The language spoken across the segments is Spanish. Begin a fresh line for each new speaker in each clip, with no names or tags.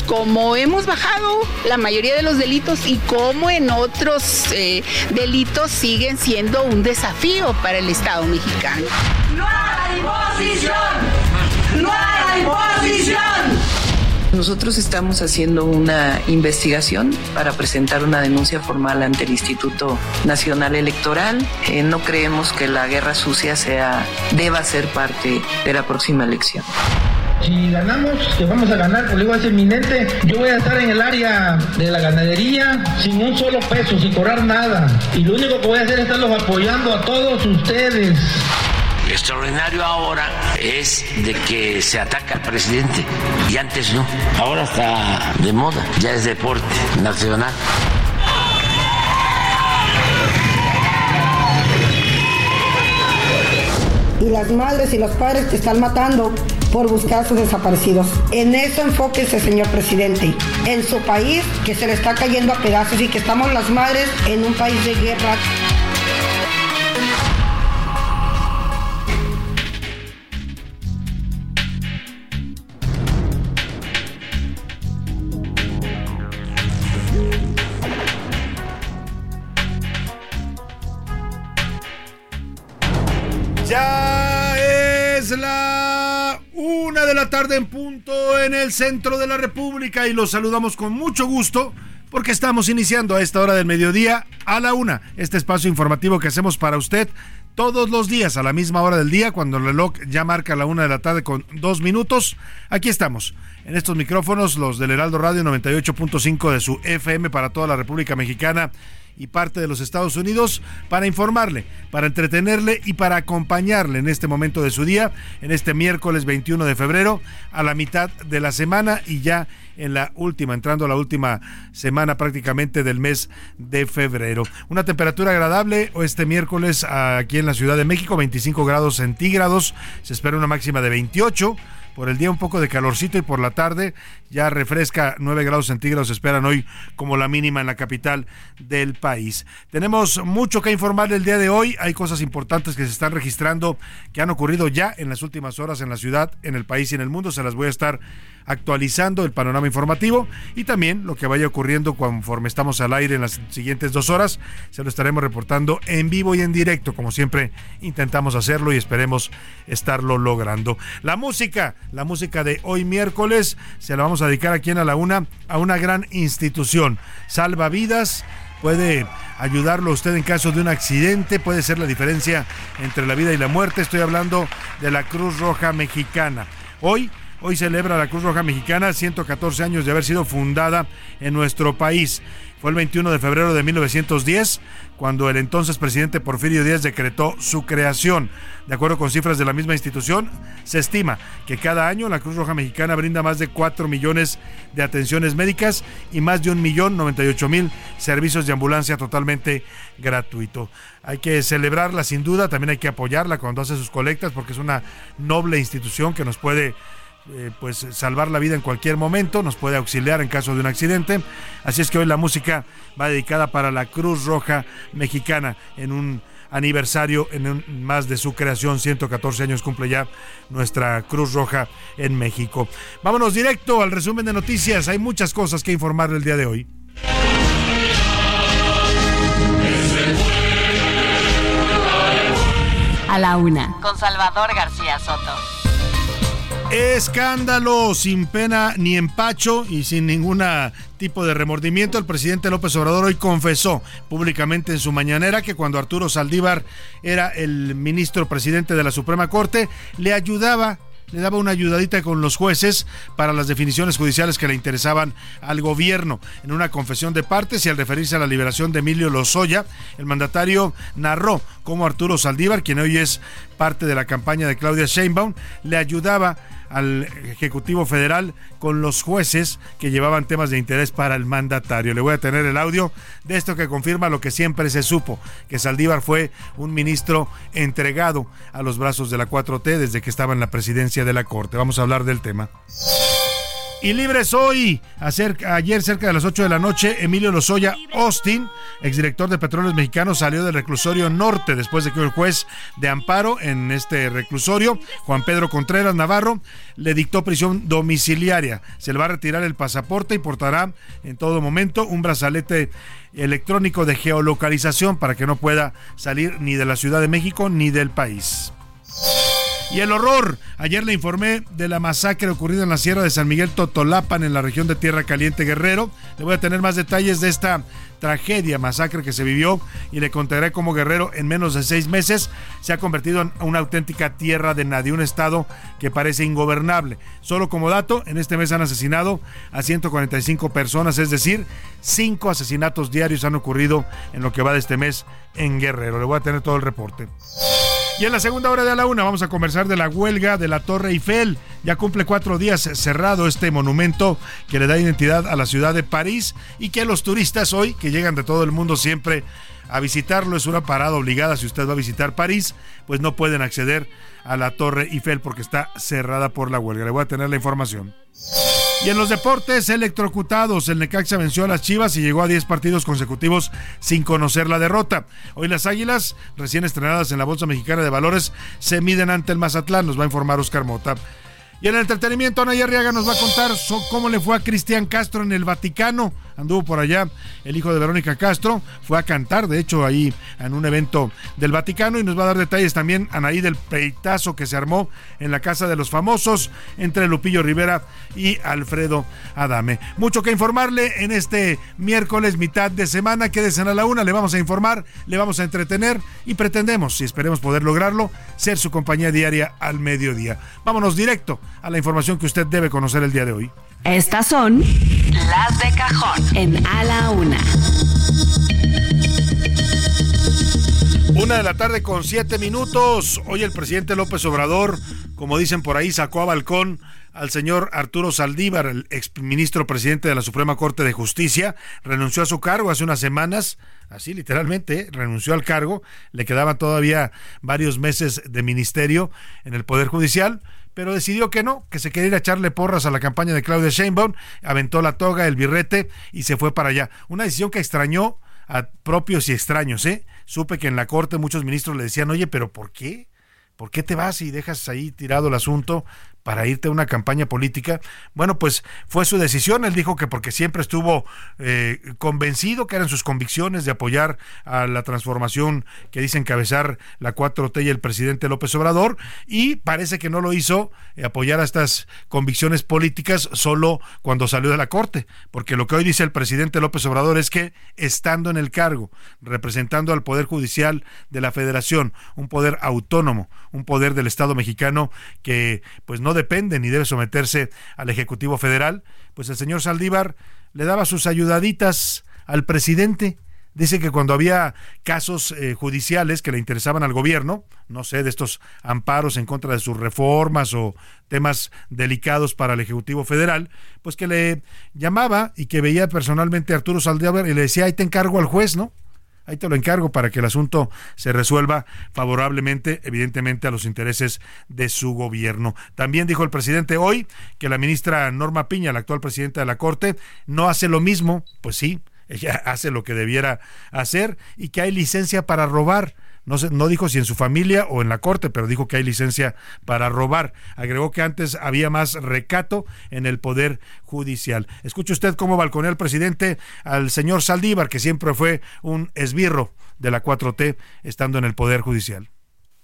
Cómo hemos bajado la mayoría de los delitos y cómo en otros eh, delitos siguen siendo un desafío para el Estado mexicano.
¡No hay imposición! ¡No hay imposición!
Nosotros estamos haciendo una investigación para presentar una denuncia formal ante el Instituto Nacional Electoral. Eh, no creemos que la guerra sucia sea, deba ser parte de la próxima elección.
Si ganamos, que vamos a ganar, por digo es inminente, yo voy a estar en el área de la ganadería sin un solo peso, sin cobrar nada. Y lo único que voy a hacer es estarlos apoyando a todos ustedes.
extraordinario ahora es de que se ataca al presidente y antes no. Ahora está de moda, ya es deporte nacional.
Y las madres y los padres que están matando por buscar a sus desaparecidos. En eso enfóquese, señor presidente. En su país que se le está cayendo a pedazos y que estamos las madres en un país de guerra.
La una de la tarde en punto en el centro de la República y los saludamos con mucho gusto porque estamos iniciando a esta hora del mediodía a la una este espacio informativo que hacemos para usted todos los días a la misma hora del día cuando el reloj ya marca la una de la tarde con dos minutos. Aquí estamos en estos micrófonos los del Heraldo Radio 98.5 de su FM para toda la República Mexicana y parte de los Estados Unidos para informarle, para entretenerle y para acompañarle en este momento de su día, en este miércoles 21 de febrero, a la mitad de la semana y ya en la última, entrando a la última semana prácticamente del mes de febrero. Una temperatura agradable este miércoles aquí en la Ciudad de México, 25 grados centígrados, se espera una máxima de 28 por el día un poco de calorcito y por la tarde ya refresca 9 grados centígrados esperan hoy como la mínima en la capital del país. Tenemos mucho que informar el día de hoy, hay cosas importantes que se están registrando que han ocurrido ya en las últimas horas en la ciudad, en el país y en el mundo, se las voy a estar actualizando el panorama informativo y también lo que vaya ocurriendo conforme estamos al aire en las siguientes dos horas. Se lo estaremos reportando en vivo y en directo, como siempre intentamos hacerlo y esperemos estarlo logrando. La música, la música de hoy miércoles, se la vamos a dedicar aquí en A la Una a una gran institución. Salva vidas puede ayudarlo usted en caso de un accidente, puede ser la diferencia entre la vida y la muerte. Estoy hablando de la Cruz Roja Mexicana. Hoy Hoy celebra la Cruz Roja Mexicana 114 años de haber sido fundada en nuestro país. Fue el 21 de febrero de 1910 cuando el entonces presidente Porfirio Díaz decretó su creación. De acuerdo con cifras de la misma institución, se estima que cada año la Cruz Roja Mexicana brinda más de 4 millones de atenciones médicas y más de un millón 98 mil servicios de ambulancia totalmente gratuito. Hay que celebrarla sin duda, también hay que apoyarla cuando hace sus colectas porque es una noble institución que nos puede eh, pues salvar la vida en cualquier momento, nos puede auxiliar en caso de un accidente. Así es que hoy la música va dedicada para la Cruz Roja Mexicana en un aniversario en más de su creación, 114 años cumple ya nuestra Cruz Roja en México. Vámonos directo al resumen de noticias, hay muchas cosas que informar el día de hoy.
A la una
Con Salvador García Soto.
Escándalo, sin pena ni empacho y sin ningún tipo de remordimiento, el presidente López Obrador hoy confesó públicamente en su mañanera que cuando Arturo Saldívar era el ministro presidente de la Suprema Corte, le ayudaba le daba una ayudadita con los jueces para las definiciones judiciales que le interesaban al gobierno. En una confesión de partes y al referirse a la liberación de Emilio Lozoya, el mandatario narró cómo Arturo Saldívar, quien hoy es parte de la campaña de Claudia Sheinbaum, le ayudaba al Ejecutivo Federal con los jueces que llevaban temas de interés para el mandatario. Le voy a tener el audio de esto que confirma lo que siempre se supo, que Saldívar fue un ministro entregado a los brazos de la 4T desde que estaba en la presidencia de la Corte. Vamos a hablar del tema. Y libres hoy, ayer cerca de las 8 de la noche, Emilio Lozoya Austin, exdirector de Petróleos Mexicanos, salió del reclusorio norte después de que el juez de amparo en este reclusorio, Juan Pedro Contreras Navarro, le dictó prisión domiciliaria. Se le va a retirar el pasaporte y portará en todo momento un brazalete electrónico de geolocalización para que no pueda salir ni de la Ciudad de México ni del país. Y el horror. Ayer le informé de la masacre ocurrida en la Sierra de San Miguel Totolapan, en la región de Tierra Caliente Guerrero. Le voy a tener más detalles de esta tragedia, masacre que se vivió y le contaré cómo Guerrero en menos de seis meses se ha convertido en una auténtica tierra de nadie, un estado que parece ingobernable. Solo como dato, en este mes han asesinado a 145 personas, es decir, cinco asesinatos diarios han ocurrido en lo que va de este mes en Guerrero. Le voy a tener todo el reporte. Y en la segunda hora de la una vamos a conversar de la huelga de la Torre Eiffel. Ya cumple cuatro días cerrado este monumento que le da identidad a la ciudad de París y que los turistas hoy, que llegan de todo el mundo siempre a visitarlo, es una parada obligada si usted va a visitar París, pues no pueden acceder a la Torre Eiffel porque está cerrada por la huelga. Le voy a tener la información. Y en los deportes electrocutados, el Necaxa venció a las Chivas y llegó a 10 partidos consecutivos sin conocer la derrota. Hoy las Águilas, recién estrenadas en la Bolsa Mexicana de Valores, se miden ante el Mazatlán, nos va a informar Oscar Mota. Y en el entretenimiento, Ana Arriaga nos va a contar cómo le fue a Cristian Castro en el Vaticano. Anduvo por allá el hijo de Verónica Castro, fue a cantar, de hecho, ahí en un evento del Vaticano y nos va a dar detalles también, Anaí, del peitazo que se armó en la Casa de los Famosos entre Lupillo Rivera y Alfredo Adame. Mucho que informarle en este miércoles, mitad de semana. Quédese a la una, le vamos a informar, le vamos a entretener y pretendemos, si esperemos poder lograrlo, ser su compañía diaria al mediodía. Vámonos directo a la información que usted debe conocer el día de hoy.
Estas son las de cajón en A la Una.
Una de la tarde con siete minutos. Hoy el presidente López Obrador, como dicen por ahí, sacó a balcón al señor Arturo Saldívar, el exministro presidente de la Suprema Corte de Justicia. Renunció a su cargo hace unas semanas, así literalmente, renunció al cargo. Le quedaban todavía varios meses de ministerio en el Poder Judicial pero decidió que no, que se quería ir a echarle porras a la campaña de Claudia Sheinbaum, aventó la toga, el birrete y se fue para allá. Una decisión que extrañó a propios y extraños, ¿eh? Supe que en la corte muchos ministros le decían, oye, pero ¿por qué? ¿Por qué te vas y dejas ahí tirado el asunto? Para irte a una campaña política. Bueno, pues fue su decisión. Él dijo que porque siempre estuvo eh, convencido que eran sus convicciones de apoyar a la transformación que dice encabezar la 4T y el presidente López Obrador. Y parece que no lo hizo eh, apoyar a estas convicciones políticas solo cuando salió de la Corte. Porque lo que hoy dice el presidente López Obrador es que estando en el cargo, representando al Poder Judicial de la Federación, un poder autónomo, un poder del Estado mexicano que pues no depende ni debe someterse al Ejecutivo Federal, pues el señor Saldívar le daba sus ayudaditas al presidente. Dice que cuando había casos eh, judiciales que le interesaban al gobierno, no sé, de estos amparos en contra de sus reformas o temas delicados para el Ejecutivo Federal, pues que le llamaba y que veía personalmente a Arturo Saldívar y le decía, ahí te encargo al juez, ¿no? Ahí te lo encargo para que el asunto se resuelva favorablemente, evidentemente, a los intereses de su gobierno. También dijo el presidente hoy que la ministra Norma Piña, la actual presidenta de la Corte, no hace lo mismo. Pues sí, ella hace lo que debiera hacer y que hay licencia para robar. No, no dijo si en su familia o en la corte, pero dijo que hay licencia para robar. Agregó que antes había más recato en el Poder Judicial. Escuche usted cómo balconea el presidente al señor Saldívar, que siempre fue un esbirro de la 4T estando en el Poder Judicial.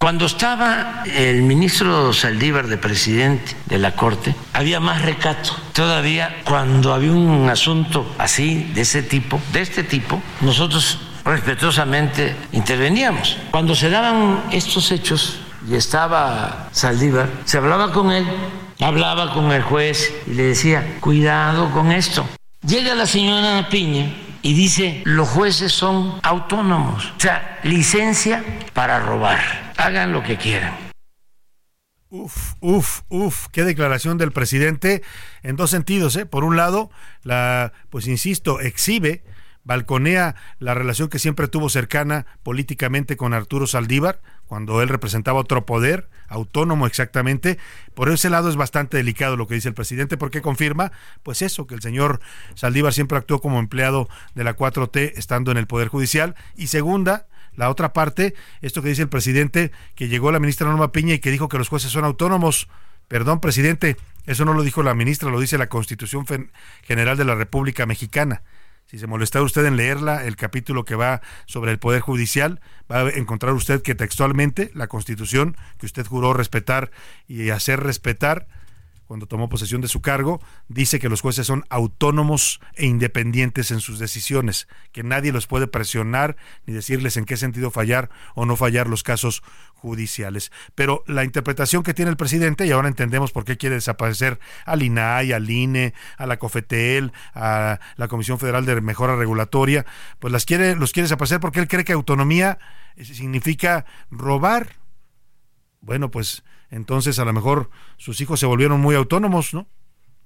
Cuando estaba el ministro Saldívar de presidente de la Corte, había más recato. Todavía cuando había un asunto así, de ese tipo, de este tipo, nosotros respetuosamente interveníamos. Cuando se daban estos hechos y estaba Saldívar, se hablaba con él, hablaba con el juez y le decía, cuidado con esto. Llega la señora Piña y dice, los jueces son autónomos, o sea, licencia para robar, hagan lo que quieran.
Uf, uf, uf, qué declaración del presidente en dos sentidos, ¿eh? Por un lado, la, pues insisto, exhibe, balconea la relación que siempre tuvo cercana políticamente con Arturo Saldívar, cuando él representaba otro poder, autónomo exactamente. Por ese lado es bastante delicado lo que dice el presidente, porque confirma, pues eso, que el señor Saldívar siempre actuó como empleado de la 4T estando en el Poder Judicial. Y segunda, la otra parte, esto que dice el presidente, que llegó la ministra Norma Piña y que dijo que los jueces son autónomos. Perdón, presidente, eso no lo dijo la ministra, lo dice la Constitución General de la República Mexicana. Si se molesta usted en leerla, el capítulo que va sobre el Poder Judicial, va a encontrar usted que textualmente la Constitución, que usted juró respetar y hacer respetar, cuando tomó posesión de su cargo, dice que los jueces son autónomos e independientes en sus decisiones, que nadie los puede presionar ni decirles en qué sentido fallar o no fallar los casos judiciales. Pero la interpretación que tiene el presidente, y ahora entendemos por qué quiere desaparecer al INAI, al INE, a la COFETEL, a la Comisión Federal de Mejora Regulatoria, pues las quiere, los quiere desaparecer porque él cree que autonomía significa robar. Bueno, pues entonces a lo mejor sus hijos se volvieron muy autónomos, ¿no?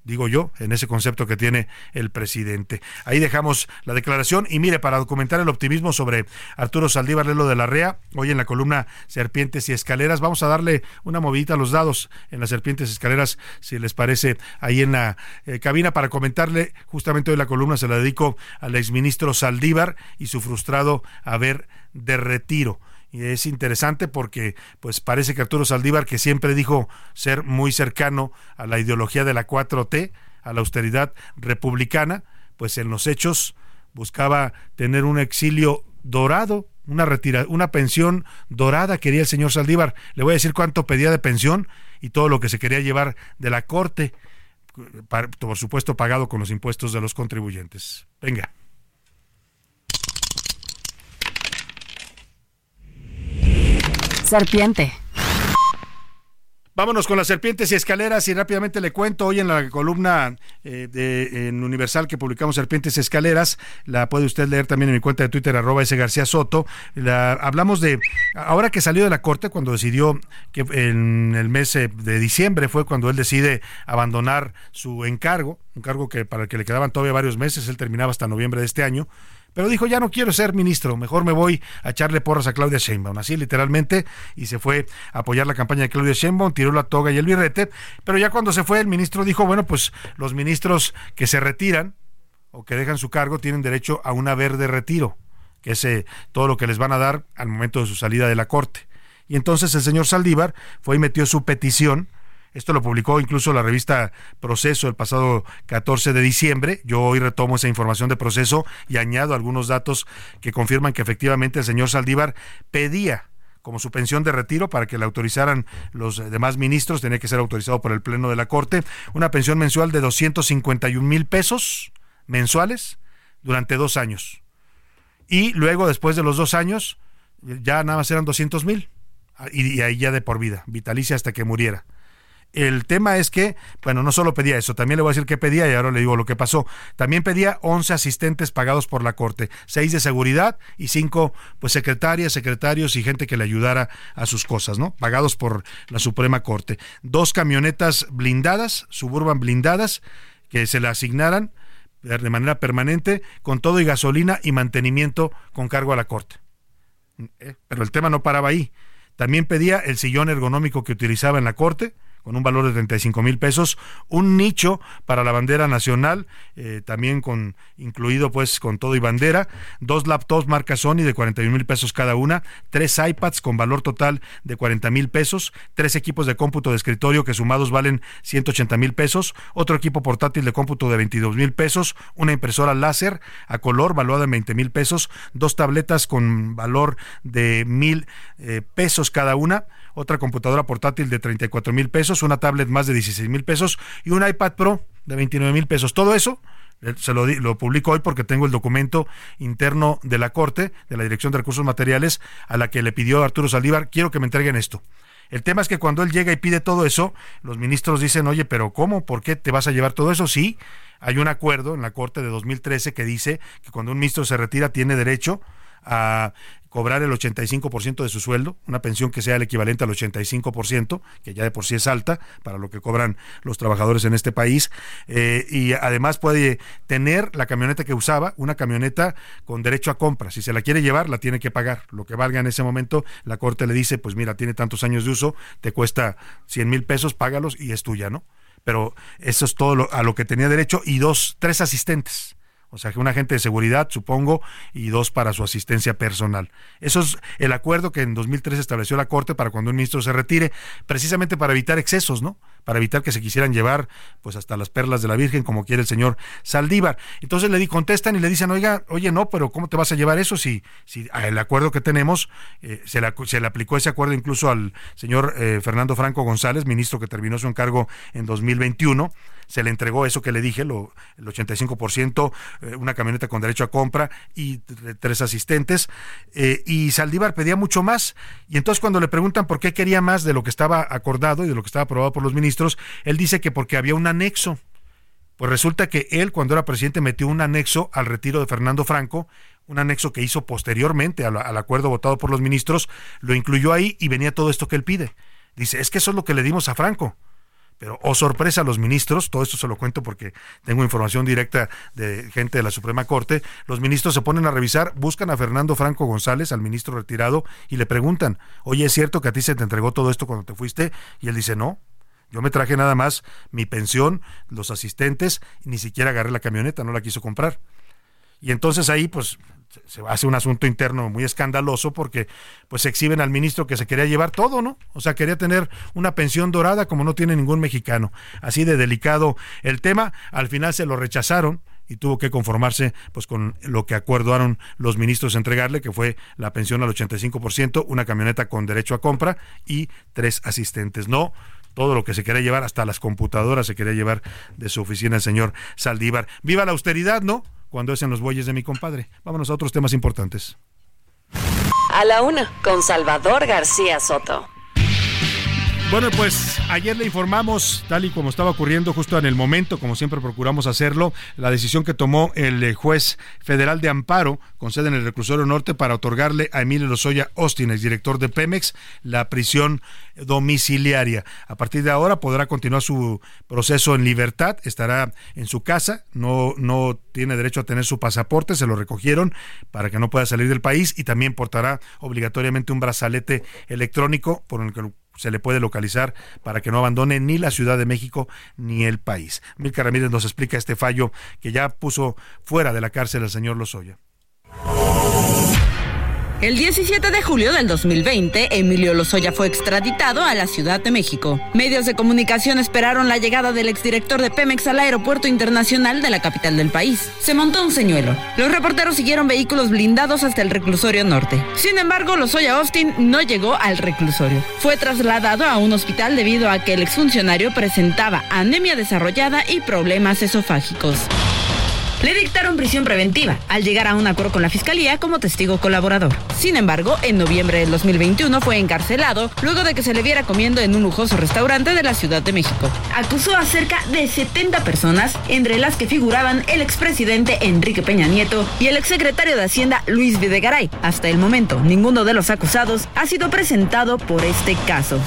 Digo yo, en ese concepto que tiene el presidente. Ahí dejamos la declaración y mire, para documentar el optimismo sobre Arturo Saldívar Lelo de la REA, hoy en la columna Serpientes y Escaleras, vamos a darle una movidita a los dados en las Serpientes y Escaleras, si les parece, ahí en la eh, cabina para comentarle, justamente hoy la columna se la dedico al exministro Saldívar y su frustrado haber de retiro y es interesante porque pues parece que Arturo Saldívar que siempre dijo ser muy cercano a la ideología de la 4T, a la austeridad republicana, pues en los hechos buscaba tener un exilio dorado, una retira, una pensión dorada quería el señor Saldívar. Le voy a decir cuánto pedía de pensión y todo lo que se quería llevar de la corte, por supuesto pagado con los impuestos de los contribuyentes. Venga.
Serpiente.
Vámonos con las serpientes y escaleras y rápidamente le cuento hoy en la columna eh, de, en Universal que publicamos Serpientes y Escaleras, la puede usted leer también en mi cuenta de Twitter arroba ese García Soto. La, hablamos de, ahora que salió de la corte, cuando decidió que en el mes eh, de diciembre fue cuando él decide abandonar su encargo, un cargo que para el que le quedaban todavía varios meses, él terminaba hasta noviembre de este año pero dijo, ya no quiero ser ministro, mejor me voy a echarle porras a Claudia Sheinbaum, así literalmente, y se fue a apoyar la campaña de Claudia Sheinbaum, tiró la toga y el birrete, pero ya cuando se fue el ministro dijo, bueno, pues los ministros que se retiran o que dejan su cargo tienen derecho a una verde retiro, que es eh, todo lo que les van a dar al momento de su salida de la corte. Y entonces el señor Saldívar fue y metió su petición, esto lo publicó incluso la revista Proceso el pasado 14 de diciembre. Yo hoy retomo esa información de Proceso y añado algunos datos que confirman que efectivamente el señor Saldívar pedía como su pensión de retiro para que le autorizaran los demás ministros, tenía que ser autorizado por el Pleno de la Corte, una pensión mensual de 251 mil pesos mensuales durante dos años. Y luego, después de los dos años, ya nada más eran 200 mil. Y, y ahí ya de por vida, vitalicia hasta que muriera. El tema es que, bueno, no solo pedía eso, también le voy a decir qué pedía y ahora le digo lo que pasó. También pedía 11 asistentes pagados por la Corte, 6 de seguridad y 5 pues secretarias, secretarios y gente que le ayudara a sus cosas, ¿no? Pagados por la Suprema Corte. Dos camionetas blindadas, suburban blindadas, que se le asignaran de manera permanente con todo y gasolina y mantenimiento con cargo a la Corte. Eh, pero el tema no paraba ahí. También pedía el sillón ergonómico que utilizaba en la Corte, con un valor de 35 mil pesos, un nicho para la bandera nacional, eh, también con incluido pues con todo y bandera, dos laptops marca Sony de 41 mil pesos cada una, tres iPads con valor total de 40 mil pesos, tres equipos de cómputo de escritorio que sumados valen 180 mil pesos, otro equipo portátil de cómputo de 22 mil pesos, una impresora láser a color valuada en 20 mil pesos, dos tabletas con valor de mil eh, pesos cada una, otra computadora portátil de 34 mil pesos, una tablet más de 16 mil pesos y un iPad Pro de 29 mil pesos. Todo eso eh, se lo, lo publico hoy porque tengo el documento interno de la Corte, de la Dirección de Recursos Materiales, a la que le pidió Arturo Saldívar, quiero que me entreguen esto. El tema es que cuando él llega y pide todo eso, los ministros dicen, oye, pero ¿cómo? ¿Por qué te vas a llevar todo eso? Sí, hay un acuerdo en la Corte de 2013 que dice que cuando un ministro se retira tiene derecho a cobrar el 85% de su sueldo, una pensión que sea el equivalente al 85%, que ya de por sí es alta para lo que cobran los trabajadores en este país, eh, y además puede tener la camioneta que usaba, una camioneta con derecho a compra. Si se la quiere llevar, la tiene que pagar. Lo que valga en ese momento, la Corte le dice, pues mira, tiene tantos años de uso, te cuesta 100 mil pesos, págalos y es tuya, ¿no? Pero eso es todo a lo que tenía derecho y dos, tres asistentes o sea, que un agente de seguridad, supongo, y dos para su asistencia personal. Eso es el acuerdo que en 2003 estableció la Corte para cuando un ministro se retire, precisamente para evitar excesos, ¿no? Para evitar que se quisieran llevar, pues, hasta las perlas de la Virgen, como quiere el señor Saldívar. Entonces le di, contestan y le dicen, oiga, oye, no, pero ¿cómo te vas a llevar eso si, si el acuerdo que tenemos, eh, se, se, le, aplicó ese acuerdo incluso al señor eh, Fernando Franco González, ministro que terminó su encargo en 2021? se le entregó eso que le dije, lo, el 85%, eh, una camioneta con derecho a compra y tres asistentes. Eh, y Saldívar pedía mucho más. Y entonces cuando le preguntan por qué quería más de lo que estaba acordado y de lo que estaba aprobado por los ministros, él dice que porque había un anexo. Pues resulta que él, cuando era presidente, metió un anexo al retiro de Fernando Franco, un anexo que hizo posteriormente al, acuerdo votado por los ministros, lo incluyó ahí y venía todo esto que él pide. Dice, es que eso es lo que le dimos a Franco. Pero, oh sorpresa, a los ministros, todo esto se lo cuento porque tengo información directa de gente de la Suprema Corte, los ministros se ponen a revisar, buscan a Fernando Franco González, al ministro retirado, y le preguntan, oye, ¿es cierto que a ti se te entregó todo esto cuando te fuiste? Y él dice, no, yo me traje nada más mi pensión, los asistentes, ni siquiera agarré la camioneta, no la quiso comprar. Y entonces ahí, pues, se hace un asunto interno muy escandaloso porque pues exhiben al ministro que se quería llevar todo, ¿no? O sea, quería tener una pensión dorada como no tiene ningún mexicano. Así de delicado el tema, al final se lo rechazaron y tuvo que conformarse pues con lo que acordaron los ministros entregarle, que fue la pensión al 85%, una camioneta con derecho a compra y tres asistentes. No todo lo que se quería llevar, hasta las computadoras se quería llevar de su oficina el señor Saldívar. Viva la austeridad, ¿no? cuando es en los bueyes de mi compadre. Vámonos a otros temas importantes.
A la una, con Salvador García Soto.
Bueno, pues ayer le informamos, tal y como estaba ocurriendo justo en el momento, como siempre procuramos hacerlo, la decisión que tomó el eh, juez federal de amparo con sede en el reclusorio norte para otorgarle a Emilio Lozoya Austin, director de Pemex, la prisión domiciliaria. A partir de ahora podrá continuar su proceso en libertad, estará en su casa, no, no tiene derecho a tener su pasaporte, se lo recogieron para que no pueda salir del país y también portará obligatoriamente un brazalete electrónico por el que se le puede localizar para que no abandone ni la Ciudad de México ni el país. Milka Ramírez nos explica este fallo que ya puso fuera de la cárcel al señor Lozoya.
El 17 de julio del 2020, Emilio Lozoya fue extraditado a la Ciudad de México. Medios de comunicación esperaron la llegada del exdirector de Pemex al aeropuerto internacional de la capital del país. Se montó un señuelo. Los reporteros siguieron vehículos blindados hasta el reclusorio norte. Sin embargo, Lozoya Austin no llegó al reclusorio. Fue trasladado a un hospital debido a que el exfuncionario presentaba anemia desarrollada y problemas esofágicos le dictaron prisión preventiva al llegar a un acuerdo con la fiscalía como testigo colaborador. Sin embargo, en noviembre del 2021 fue encarcelado luego de que se le viera comiendo en un lujoso restaurante de la Ciudad de México. Acusó a cerca de 70 personas, entre las que figuraban el expresidente Enrique Peña Nieto y el exsecretario de Hacienda Luis Videgaray. Hasta el momento, ninguno de los acusados ha sido presentado por este caso.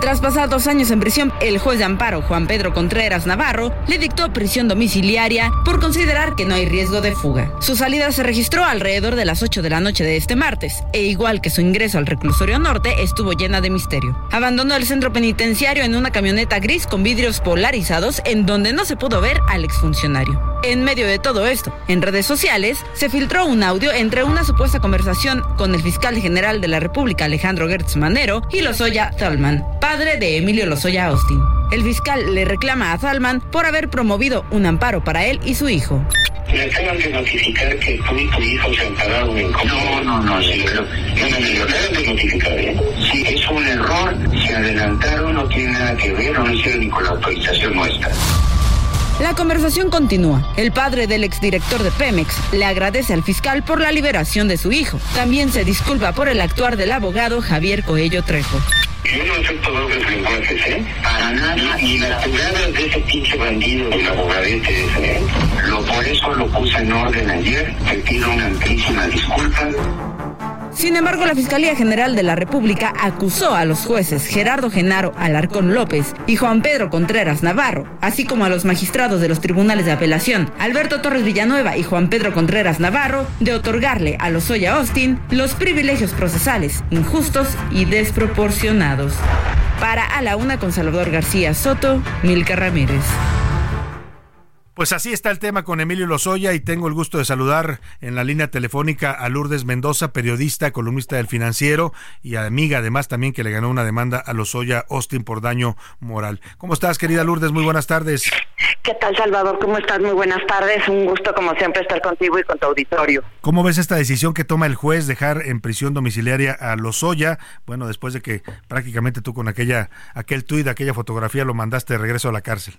Tras pasar dos años en prisión, el juez de amparo Juan Pedro Contreras Navarro le dictó prisión domiciliaria por considerar que no hay riesgo de fuga. Su salida se registró alrededor de las 8 de la noche de este martes, e igual que su ingreso al reclusorio norte, estuvo llena de misterio. Abandonó el centro penitenciario en una camioneta gris con vidrios polarizados en donde no se pudo ver al exfuncionario. En medio de todo esto, en redes sociales, se filtró un audio entre una supuesta conversación con el fiscal general de la República Alejandro Gertz Manero y Lozoya Thalman, padre de Emilio Lozoya Austin. El fiscal le reclama a Thalman por haber promovido un amparo para él y su hijo.
Me acaban de notificar que tú y tu hijo se ampararon en contra. No, no, no, sí, pero, no, no, me lo acaban de notificar. ¿eh? Sí, es un error, se adelantaron, no tiene nada que ver, no hicieron ni con la autorización nuestra.
La conversación continúa. El padre del exdirector de Pemex le agradece al fiscal por la liberación de su hijo. También se disculpa por el actuar del abogado Javier Coello Trejo.
Yo no acepto dobles lenguajes, ¿eh? Para nada. Y las jugadas de ese pinche bandido del abogadete ese, ¿eh? Lo, por eso lo puse en orden ayer. Te pido una amplísima disculpa.
Sin embargo, la Fiscalía General de la República acusó a los jueces Gerardo Genaro Alarcón López y Juan Pedro Contreras Navarro, así como a los magistrados de los tribunales de apelación Alberto Torres Villanueva y Juan Pedro Contreras Navarro, de otorgarle a Lozoya Austin los privilegios procesales injustos y desproporcionados. Para A la Una con Salvador García Soto, Milka Ramírez.
Pues así está el tema con Emilio Lozoya y tengo el gusto de saludar en la línea telefónica a Lourdes Mendoza, periodista, columnista del Financiero y amiga además también que le ganó una demanda a Lozoya Austin por daño moral. ¿Cómo estás, querida Lourdes? Muy buenas tardes.
¿Qué tal, Salvador? ¿Cómo estás? Muy buenas tardes. Un gusto, como siempre, estar contigo y con tu auditorio.
¿Cómo ves esta decisión que toma el juez dejar en prisión domiciliaria a Lozoya? Bueno, después de que prácticamente tú con aquella aquel tuit, aquella fotografía lo mandaste de regreso a la cárcel.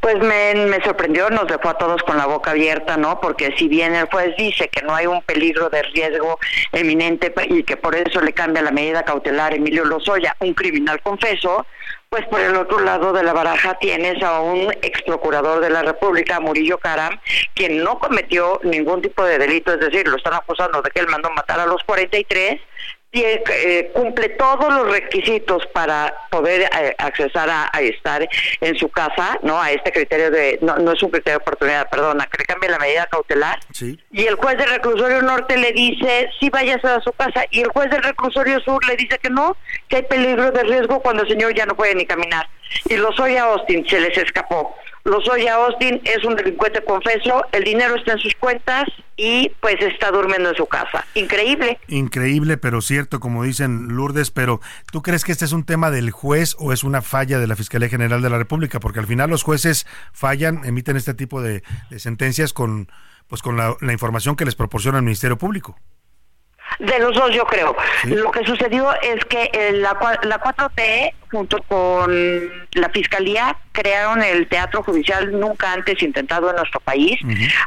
Pues me, me, sorprendió, nos dejó a todos con la boca abierta, ¿no? Porque si bien el juez dice que no hay un peligro de riesgo eminente y que por eso le cambia la medida cautelar Emilio Lozoya, un criminal confeso, pues por el otro lado de la baraja tienes a un ex procurador de la República, Murillo Caram, quien no cometió ningún tipo de delito, es decir, lo están acusando de que él mandó matar a los 43, eh, cumple todos los requisitos para poder eh, accesar a, estar en su casa, ¿no? A este criterio de, no, no es un criterio de oportunidad, perdona, que le cambie la medida cautelar. Y el juez del reclusorio norte le dice, sí, váyase a su casa. Y el juez del reclusorio sur le dice que no, que hay peligro de riesgo cuando el señor ya no puede ni caminar. Y los a Austin se les escapó. Lozoya Austin es un delincuente confeso, el dinero está en sus cuentas y pues está durmiendo en su casa. Increíble.
Increíble, pero cierto, como dicen Lourdes, pero ¿tú crees que este es un tema del juez o es una falla de la Fiscalía General de la República? Porque al final los jueces fallan, emiten este tipo de, sentencias con pues con la, la información que les proporciona el Ministerio Público.
De los dos, yo creo. Lo que sucedió es que la, la 4T, junto con la Fiscalía, crearon el teatro judicial nunca antes intentado en nuestro país.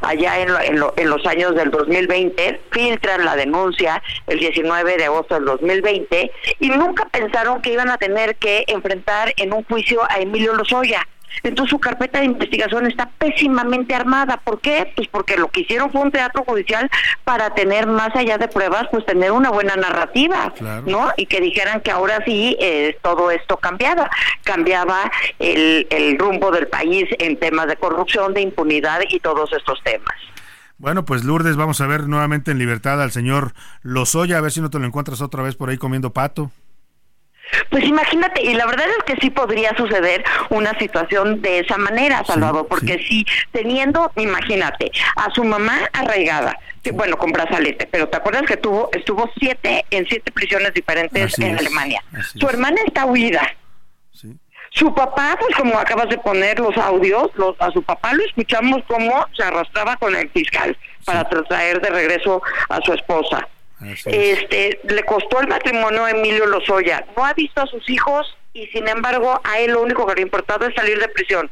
Allá en, en, los años del 2020, filtran la denuncia el 19 de agosto del 2020 y nunca pensaron que iban a tener que enfrentar en un juicio a Emilio Lozoya. Entonces su carpeta de investigación está pésimamente armada. ¿Por qué? Pues porque lo que hicieron fue un teatro judicial para tener más allá de pruebas, pues tener una buena narrativa, ¿no? Y que dijeran que ahora sí eh, todo esto cambiaba, cambiaba el, el rumbo del país en temas de corrupción, de impunidad y todos estos temas.
Bueno, pues Lourdes, vamos a ver nuevamente en libertad al señor Lozoya, a ver si no te lo encuentras otra vez por ahí comiendo pato.
Pues imagínate, y la verdad es que sí podría suceder una situación de esa manera, Salvador, porque si teniendo, imagínate, a su mamá arraigada, que, bueno, con brazalete, pero ¿te acuerdas que tuvo estuvo siete en siete prisiones diferentes en Alemania? Su hermana está huida. Su papá, pues como acabas de poner los audios, los, a su papá lo escuchamos como se arrastraba con el fiscal para traer de regreso a su esposa este le costó el matrimonio a Emilio Lozoya. No ha visto a sus hijos y sin embargo a él lo único que le ha importado es salir de prisión.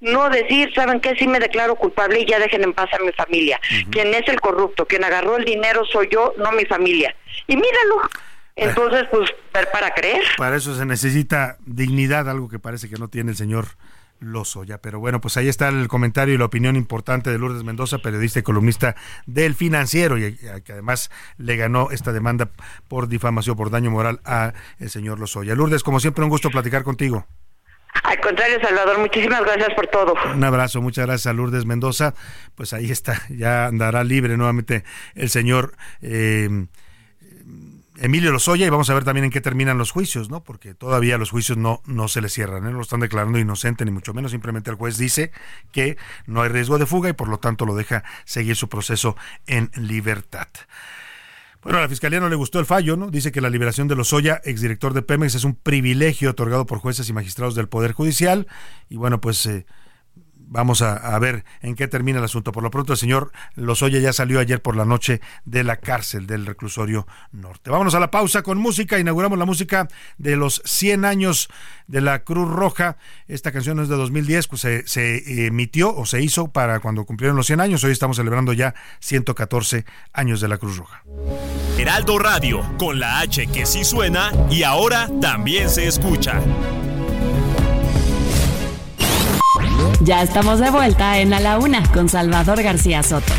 No decir, ¿saben qué? Sí me declaro culpable y ya dejen en paz a mi familia. Quien es el corrupto, quien agarró el dinero soy yo, no mi familia. Y míralo. Entonces, pues, para creer.
Para eso se necesita dignidad, algo que parece que no tiene el señor Lozoya. Pero bueno, pues ahí está el comentario y la opinión importante de Lourdes Mendoza, periodista y columnista del Financiero, y que además le ganó esta demanda por difamación, por daño moral a el señor Lozoya. Lourdes, como siempre, un gusto platicar contigo.
Al contrario, Salvador, muchísimas gracias por todo.
Un abrazo, muchas gracias a Lourdes Mendoza. Pues ahí está, ya andará libre nuevamente el señor eh, Emilio Lozoya y vamos a ver también en qué terminan los juicios, ¿no? Porque todavía los juicios no, no se le cierran, ¿eh? no lo están declarando inocente ni mucho menos, simplemente el juez dice que no hay riesgo de fuga y por lo tanto lo deja seguir su proceso en libertad. Bueno, a la Fiscalía no le gustó el fallo, ¿no? Dice que la liberación de Lozoya, exdirector de Pemex, es un privilegio otorgado por jueces y magistrados del Poder Judicial y bueno, pues... Eh, vamos a, ver en qué termina el asunto. Por lo pronto, el señor Lozoya ya salió ayer por la noche de la cárcel del reclusorio norte. Vámonos a la pausa con música. Inauguramos la música de los 100 años de la Cruz Roja. Esta canción es de 2010, pues se, se emitió o se hizo para cuando cumplieron los 100 años. Hoy estamos celebrando ya 114 años de la Cruz Roja.
Heraldo Radio, con la H que sí suena y ahora también se escucha.
Ya estamos de vuelta en A la Una con Salvador García Soto.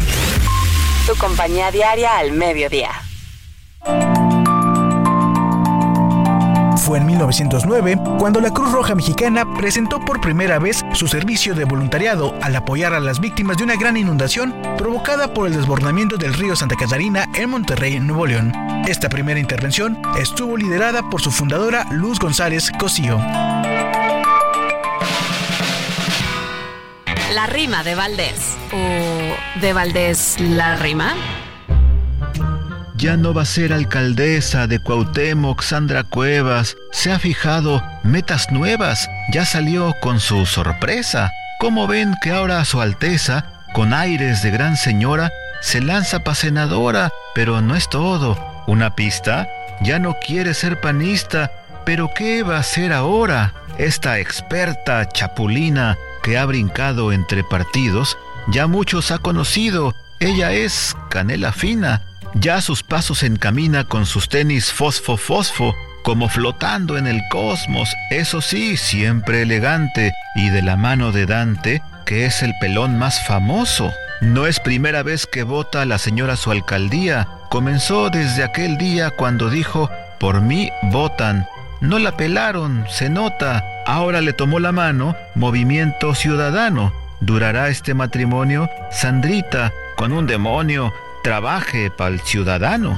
Tu compañía diaria al mediodía.
Fue en 1909 cuando la Cruz Roja Mexicana presentó por primera vez su servicio de voluntariado al apoyar a las víctimas de una gran inundación provocada por el desbordamiento del río Santa Catarina en Monterrey, Nuevo León. Esta primera intervención estuvo liderada por su fundadora Luz González Cosío.
La rima de Valdés. ¿O de Valdés la rima?
Ya no va a ser alcaldesa de Cuauhtémoc, Sandra Cuevas. Se ha fijado metas nuevas. Ya salió con su sorpresa. ¿Cómo ven que ahora su Alteza, con aires de gran señora, se lanza pa' senadora? Pero no es todo. Una pista. Ya no quiere ser panista. Pero ¿qué va a hacer ahora? Esta experta chapulina que ha brincado entre partidos, ya muchos ha conocido. Ella es Canela Fina. Ya sus pasos encamina con sus tenis fosfo fosfo, como flotando en el cosmos, eso sí, siempre elegante, y de la mano de Dante, que es el pelón más famoso. No es primera vez que vota la señora su alcaldía, comenzó desde aquel día cuando dijo, por mí votan. No la pelaron, se nota, Ahora le tomó la mano Movimiento Ciudadano. ¿Durará este matrimonio? Sandrita, con un demonio, trabaje para el ciudadano.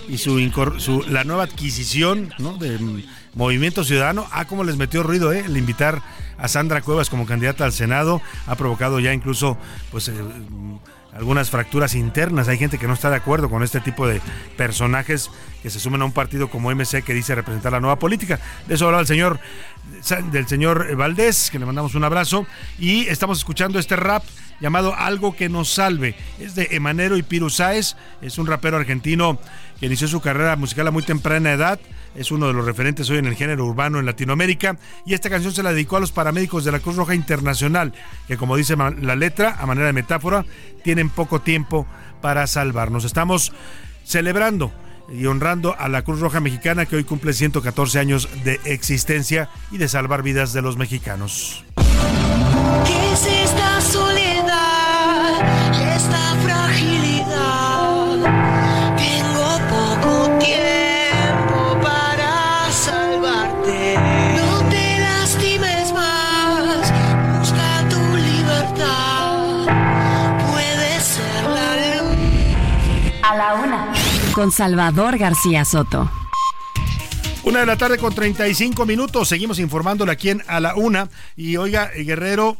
y su, su la nueva adquisición ¿no? de Movimiento Ciudadano. Ah, cómo les metió ruido, ¿eh? El invitar a Sandra Cuevas como candidata al Senado ha provocado ya incluso pues eh, algunas fracturas internas. Hay gente que no está de acuerdo con este tipo de personajes que se sumen a un partido como MC que dice representar la nueva política. De eso habla el señor del señor Valdés, que le mandamos un abrazo. Y estamos escuchando este rap llamado Algo que nos salve. Es de Emanero y Piru es un rapero argentino que inició su carrera musical a muy temprana edad. es uno de los referentes hoy en el género urbano en Latinoamérica y esta canción se la dedicó a los paramédicos de la Cruz Roja Internacional, que como dice la letra, a manera de metáfora, tienen poco tiempo para salvarnos. Estamos celebrando y honrando a la Cruz Roja Mexicana que hoy cumple 114 años de existencia y de salvar vidas de los mexicanos.
¿Qué es
Con Salvador García Soto.
Una de la tarde con 35 minutos. Seguimos informándole aquí en A la Una. Y oiga, eh, Guerrero,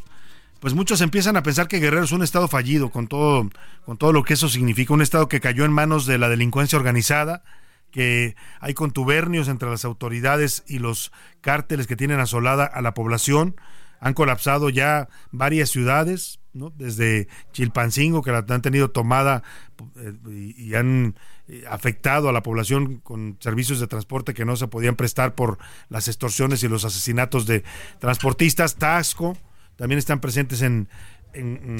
pues muchos empiezan a pensar que Guerrero es un estado fallido con todo, con todo lo que eso significa. Un estado que cayó en manos de la delincuencia organizada, que hay contubernios entre las autoridades y los cárteles que tienen asolada a la población. Han colapsado ya varias ciudades, ¿no? desde Chilpancingo, que la han tenido tomada eh, y han afectado a la población con servicios de transporte que no se podían prestar por las extorsiones y los asesinatos de transportistas. Tasco también están presentes en,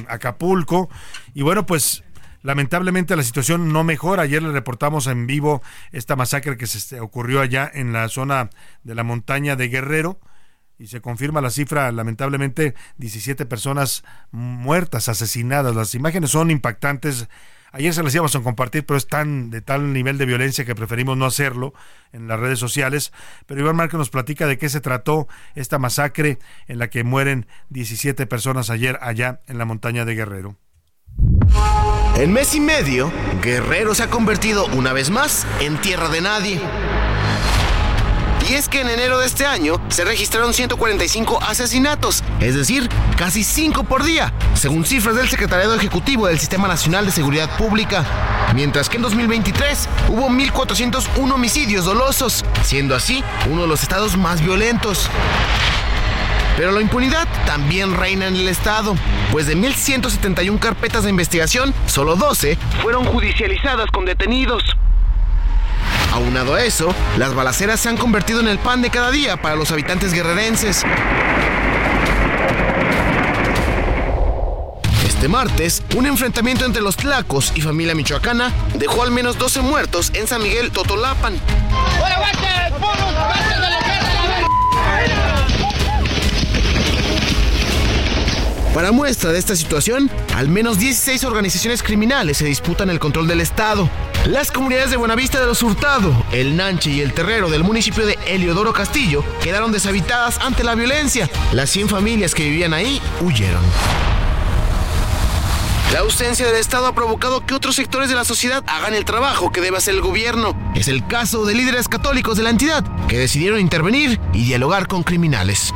Acapulco. Y bueno, pues lamentablemente la situación no mejora. Ayer le reportamos en vivo esta masacre que se ocurrió allá en la zona de la montaña de Guerrero y se confirma la cifra, lamentablemente 17 personas muertas, asesinadas. Las imágenes son impactantes Ayer se las íbamos a compartir, pero es tan de tal nivel de violencia que preferimos no hacerlo en las redes sociales. Pero Iván Márquez nos platica de qué se trató esta masacre en la que mueren 17 personas ayer allá en la montaña de Guerrero.
En mes y medio, Guerrero se ha convertido una vez más en tierra de nadie. Y es que en enero de este año se registraron 145 asesinatos, es decir, casi 5 por día, según cifras del Secretariado Ejecutivo del Sistema Nacional de Seguridad Pública. Mientras que en 2023 hubo 1.401 homicidios dolosos, siendo así uno de los estados más violentos. Pero la impunidad también reina en el Estado, pues de 1.171 carpetas de investigación, solo 12 fueron judicializadas con detenidos. Aunado a eso, las balaceras se han convertido en el pan de cada día para los habitantes guerrerenses. Este martes, un enfrentamiento entre los tlacos y familia michoacana dejó al menos 12 muertos en San Miguel Totolapan. Para muestra de esta situación, al menos 16 organizaciones criminales se disputan el control del Estado. Las comunidades de Buenavista de los Hurtado, El Nanche y El Terrero del municipio de Eliodoro Castillo quedaron deshabitadas ante la violencia. Las 100 familias que vivían ahí huyeron. La ausencia del Estado ha provocado que otros sectores de la sociedad hagan el trabajo que debe hacer el gobierno. Es el caso de líderes católicos de la entidad que decidieron intervenir y dialogar con criminales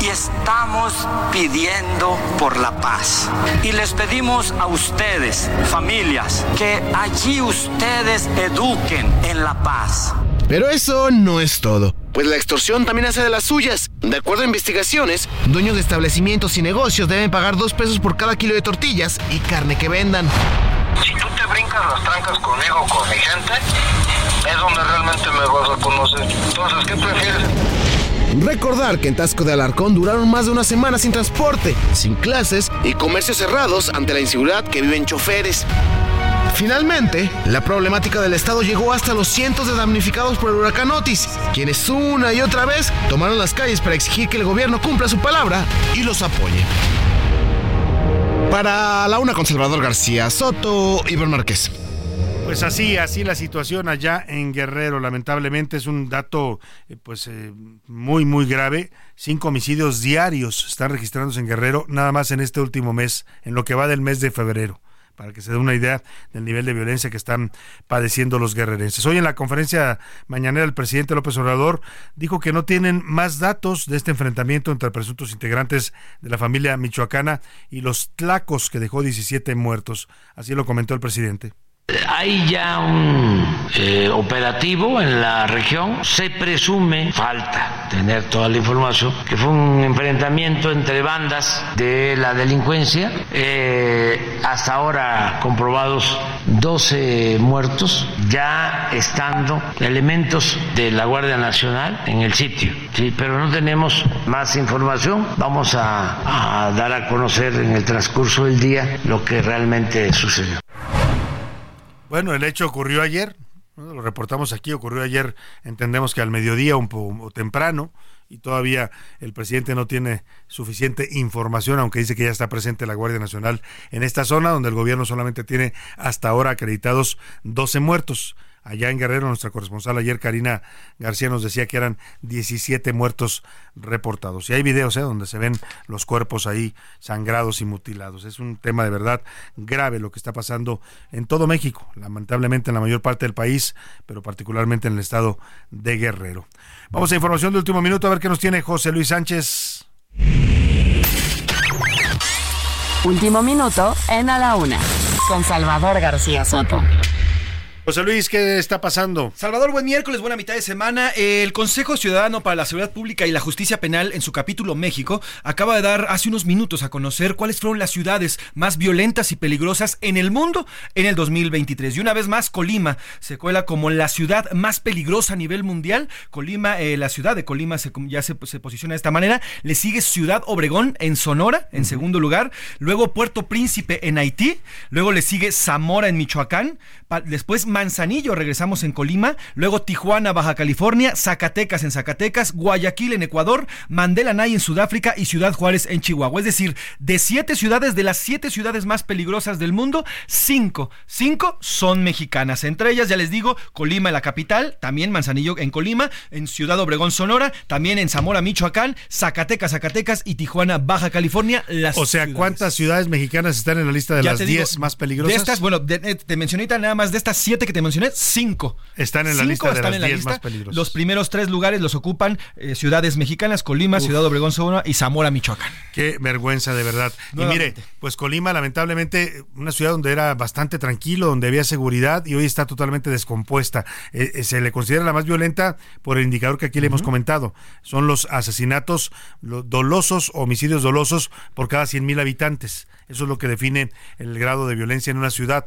y estamos pidiendo por la paz. Y les pedimos a ustedes, familias, que allí ustedes eduquen en la paz.
Pero eso no es todo, pues la extorsión también hace de las suyas. De acuerdo a investigaciones, dueños de establecimientos y negocios deben pagar dos pesos por cada kilo de tortillas y carne que vendan.
Si tú te brincas las trancas conmigo, con mi gente, es donde realmente me vas a conocer. Entonces, ¿qué prefieres?
Recordar que en Tasco de Alarcón duraron más de una semana sin transporte, sin clases y comercios cerrados ante la inseguridad que viven choferes. Finalmente, la problemática del Estado llegó hasta los cientos de damnificados por el huracán Otis, quienes una y otra vez tomaron las calles para exigir que el gobierno cumpla su palabra y los apoye. Para la una con Salvador García Soto, Iván Márquez.
Pues así, así la situación allá en Guerrero. Lamentablemente es un dato eh, pues eh, muy, muy grave. Cinco homicidios diarios están registrándose en Guerrero, nada más en este último mes, en lo que va del mes de febrero para que se dé una idea del nivel de violencia que están padeciendo los guerrerenses. Hoy en la conferencia mañanera el presidente López Obrador dijo que no tienen más datos de este enfrentamiento entre presuntos integrantes de la familia michoacana y los tlacos que dejó 17 muertos. Así lo comentó el presidente.
Hay ya un eh, operativo en la región. Se presume, falta tener toda la información, que fue un enfrentamiento entre bandas de la delincuencia. Eh, hasta ahora comprobados 12 muertos, ya estando elementos de la Guardia Nacional en el sitio. Sí, pero no tenemos más información. Vamos a, a dar a conocer en el transcurso del día lo que realmente sucedió.
Bueno, el hecho ocurrió ayer, lo reportamos aquí, ocurrió ayer, entendemos que al mediodía un poco temprano, y todavía el presidente no tiene suficiente información, aunque dice que ya está presente la Guardia Nacional en esta zona, donde el gobierno solamente tiene hasta ahora acreditados 12 muertos. Allá en Guerrero, nuestra corresponsal ayer, Karina García, nos decía que eran 17 muertos reportados. Y hay videos ¿eh? donde se ven los cuerpos ahí sangrados y mutilados. Es un tema de verdad grave lo que está pasando en todo México, lamentablemente en la mayor parte del país, pero particularmente en el estado de Guerrero. Vamos a información de último minuto a ver qué nos tiene José Luis Sánchez.
Último minuto en A la Una, con Salvador García Soto.
José Luis, ¿qué está pasando?
Salvador, buen miércoles, buena mitad de semana. El Consejo Ciudadano para la Seguridad Pública y la Justicia Penal, en su capítulo México, acaba de dar hace unos minutos a conocer cuáles fueron las ciudades más violentas y peligrosas en el mundo en el 2023. Y una vez más, Colima se cuela como la ciudad más peligrosa a nivel mundial. Colima, eh, la ciudad de Colima se, ya se, se, posiciona de esta manera. Le sigue Ciudad Obregón en Sonora, en uh -huh. segundo lugar. Luego Puerto Príncipe en Haití. Luego le sigue Zamora en Michoacán. Después Manzanillo, regresamos en Colima, luego Tijuana, Baja California, Zacatecas en Zacatecas, Guayaquil en Ecuador, Mandela Nay en Sudáfrica y Ciudad Juárez en Chihuahua. Es decir, de siete ciudades, de las siete ciudades más peligrosas del mundo, cinco, cinco son mexicanas. Entre ellas, ya les digo, Colima, la capital, también Manzanillo en Colima, en Ciudad Obregón, Sonora, también en Zamora, Michoacán, Zacatecas, Zacatecas y Tijuana, Baja California. Las
o sea, ¿cuántas ciudades. mexicanas están en la lista de ya las diez más peligrosas?
De estas, bueno, de, te mencioné nada más de estas siete que te mencioné, cinco.
Están en la
cinco
lista de
están
las
en la
10
lista.
más peligrosas.
Los primeros tres lugares los ocupan eh, ciudades mexicanas, Colima, Uf. Ciudad Obregón, Sonora y Zamora, Michoacán.
Qué vergüenza, de verdad.
Nuevamente.
Y mire, pues Colima, lamentablemente, una ciudad donde era bastante tranquilo, donde había seguridad y hoy está totalmente descompuesta. Eh, eh, se le considera la más violenta por el indicador que aquí uh -huh. le hemos comentado. Son los asesinatos los dolosos, homicidios dolosos por cada 100 mil habitantes. Eso es lo que define el grado de violencia en una ciudad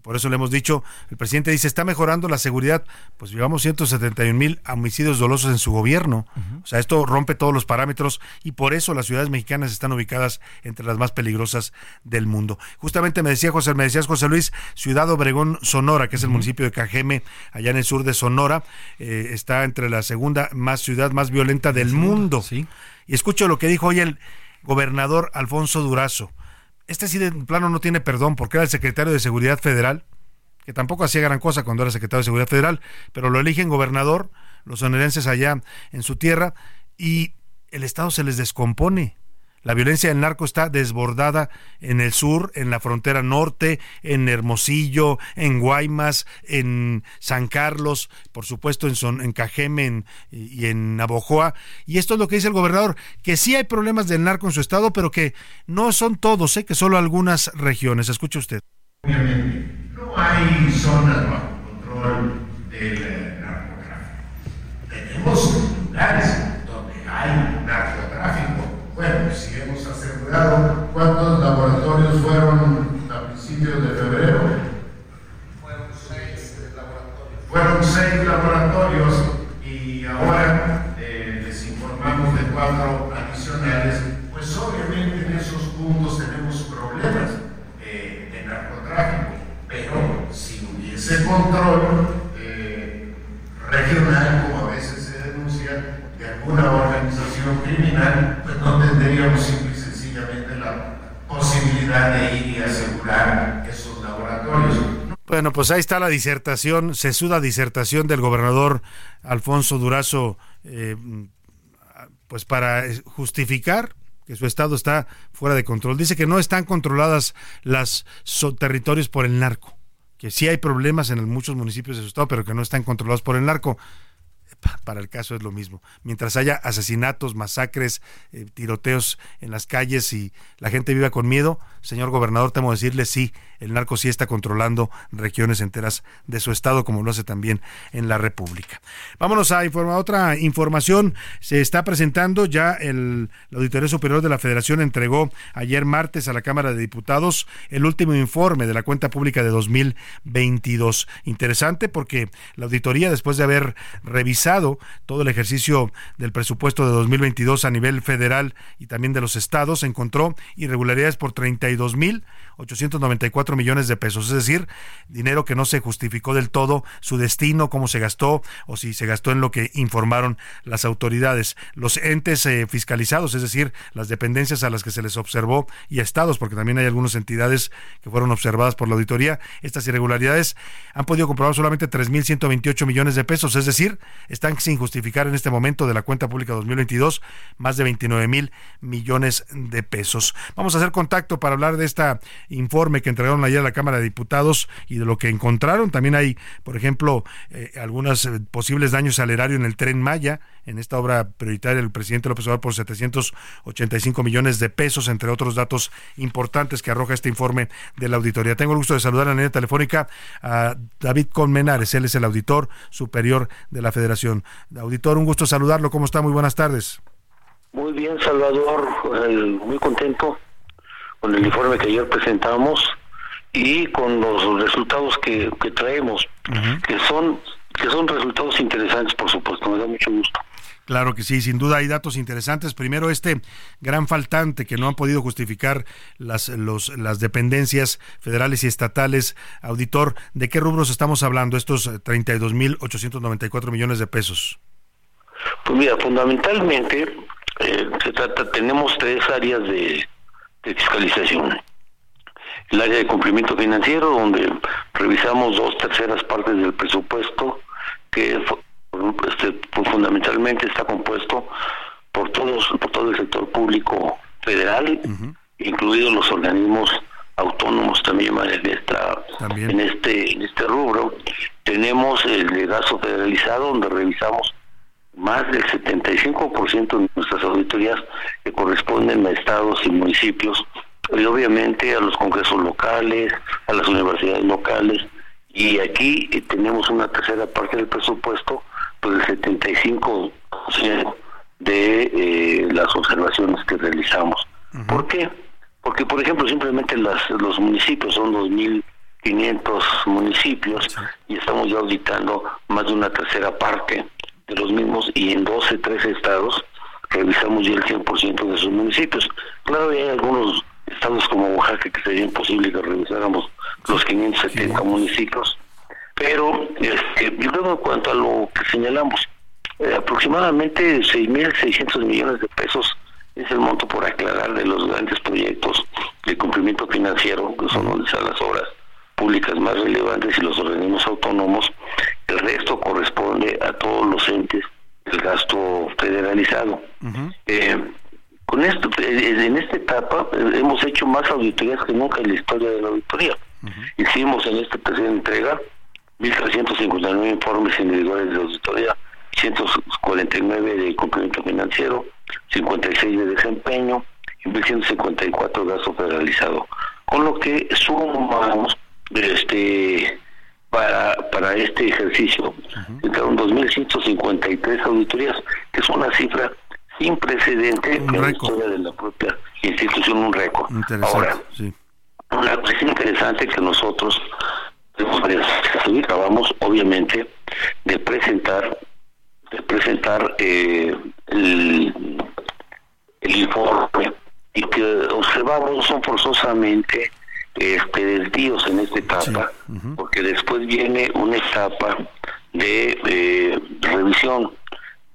y por eso le hemos dicho, el presidente dice, está mejorando la seguridad, pues llevamos 171 mil homicidios dolosos en su gobierno. Uh -huh. O sea, esto rompe todos los parámetros y por eso las ciudades mexicanas están ubicadas entre las más peligrosas del mundo. Justamente me decía José, me decías José Luis, Ciudad Obregón, Sonora, que es el uh -huh. municipio de Cajeme, allá en el sur de Sonora, eh, está entre la segunda más ciudad más violenta del mundo.
Sí.
Y escucho lo que dijo hoy el gobernador Alfonso Durazo este sí de plano no tiene perdón porque era el secretario de Seguridad Federal, que tampoco hacía gran cosa cuando era secretario de Seguridad Federal, pero lo eligen gobernador, los sonorenses allá en su tierra, y el Estado se les descompone. La violencia del narco está desbordada en el sur, en la frontera norte, en Hermosillo, en Guaymas, en San Carlos, por supuesto en, Cajeme y en Navojoa. Y esto es lo que dice el gobernador, que sí hay problemas del narco en su estado, pero que no son todos, ¿eh? que solo algunas regiones. Escuche usted.
Obviamente, no hay zonas bajo control del narcotráfico. Tenemos lugares donde hay narcotráfico bueno, cuántos laboratorios fueron a principios de febrero. Fueron seis laboratorios. Fueron seis laboratorios y ahora eh, les informamos de cuatro adicionales. Pues obviamente en esos puntos tenemos problemas eh, de narcotráfico, pero si hubiese control eh, regional, como a veces se denuncia, de alguna organización criminal, pues no tendríamos la posibilidad de ir y asegurar esos laboratorios.
Bueno, pues ahí está la disertación, sesuda disertación del gobernador Alfonso Durazo, eh, pues para justificar que su estado está fuera de control. Dice que no están controladas so territorios por el narco, que sí hay problemas en muchos municipios de su estado, pero que no están controlados por el narco para el caso es lo mismo. Mientras haya asesinatos, masacres, eh, tiroteos en las calles y la gente viva con miedo, señor gobernador, temo decirle sí, el narco sí está controlando regiones enteras de su estado, como lo hace también en la República. Vámonos a informar otra información. Se está presentando ya el, la Auditoría Superior de la Federación entregó ayer martes a la Cámara de Diputados el último informe de la cuenta pública de 2022. Interesante porque la auditoría, después de haber revisado todo el ejercicio del presupuesto de 2022 a nivel federal y también de los estados, encontró irregularidades por 32 mil 894 millones de pesos, es decir, dinero que no se justificó del todo su destino, cómo se gastó o si se gastó en lo que informaron las autoridades. Los entes eh, fiscalizados, es decir, las dependencias a las que se les observó y estados, porque también hay algunas entidades que fueron observadas por la auditoría, estas irregularidades han podido comprobar solamente 3.128 millones de pesos, es decir, están sin justificar en este momento de la cuenta pública 2022 más de 29 mil millones de pesos. Vamos a hacer contacto para hablar de esta informe que entregaron ayer a la Cámara de Diputados y de lo que encontraron. También hay, por ejemplo, eh, algunos eh, posibles daños al erario en el tren Maya, en esta obra prioritaria del presidente López Obrador por 785 millones de pesos, entre otros datos importantes que arroja este informe de la auditoría. Tengo el gusto de saludar en la línea telefónica a David Conmenares, él es el auditor superior de la Federación. Auditor, un gusto saludarlo. ¿Cómo está? Muy buenas tardes.
Muy bien, Salvador, eh, muy contento con el informe que ayer presentamos y con los resultados que, que traemos, que son que son resultados interesantes, por supuesto, me da mucho gusto.
Claro que sí, sin duda hay datos interesantes. Primero, este gran faltante que no han podido justificar las, los, las dependencias federales y estatales. Auditor, ¿de qué rubros estamos hablando estos 32.894 millones de pesos?
Pues mira, fundamentalmente eh, se trata, tenemos tres áreas de, de fiscalización. El área de cumplimiento financiero, donde revisamos dos terceras partes del presupuesto, que este, pues, fundamentalmente está compuesto por todos, por todo el sector público federal, incluidos los organismos autónomos también en esta en este en este rubro. Tenemos el de gasto federalizado donde revisamos más del 75% de nuestras auditorías que corresponden a estados y municipios y obviamente a los congresos locales, a las universidades locales y aquí eh, tenemos una tercera parte del presupuesto, pues el 75% de eh, las observaciones que realizamos. ¿Por qué? Porque, por ejemplo, simplemente las, los municipios son 2.500 municipios y estamos ya auditando más de una tercera parte de los mismos y en 12, 13 estados revisamos ya el 100% de sus municipios. Claro, hay algunos estados como Oaxaca que sería imposible que revisáramos los 570 municipios, pero este, y luego en cuanto a lo que señalamos, eh, aproximadamente 6.600 millones de pesos es el monto por aclarar de los grandes proyectos de cumplimiento financiero, que son donde están las obras públicas más relevantes y los organismos autónomos, el resto corresponde a todos los entes del gasto federalizado. eh, con esto, eh, en esta etapa eh, hemos hecho más auditorías que nunca en la historia de la auditoría. Hicimos en esta tercera entrega 1.359 informes individuales de auditoría, 149 de cumplimiento financiero, 56 de desempeño y 1.154 de gasto federalizado. Con lo que sumamos este para, para este ejercicio, entraron 2.153 auditorías, que es una cifra sin precedente en la historia de la propia institución, un récord. Ahora, una cosa interesante que nosotros acabamos obviamente de presentar de presentar eh, el, el informe y que observamos son forzosamente este desvíos en esta etapa porque después viene una etapa de eh, revisión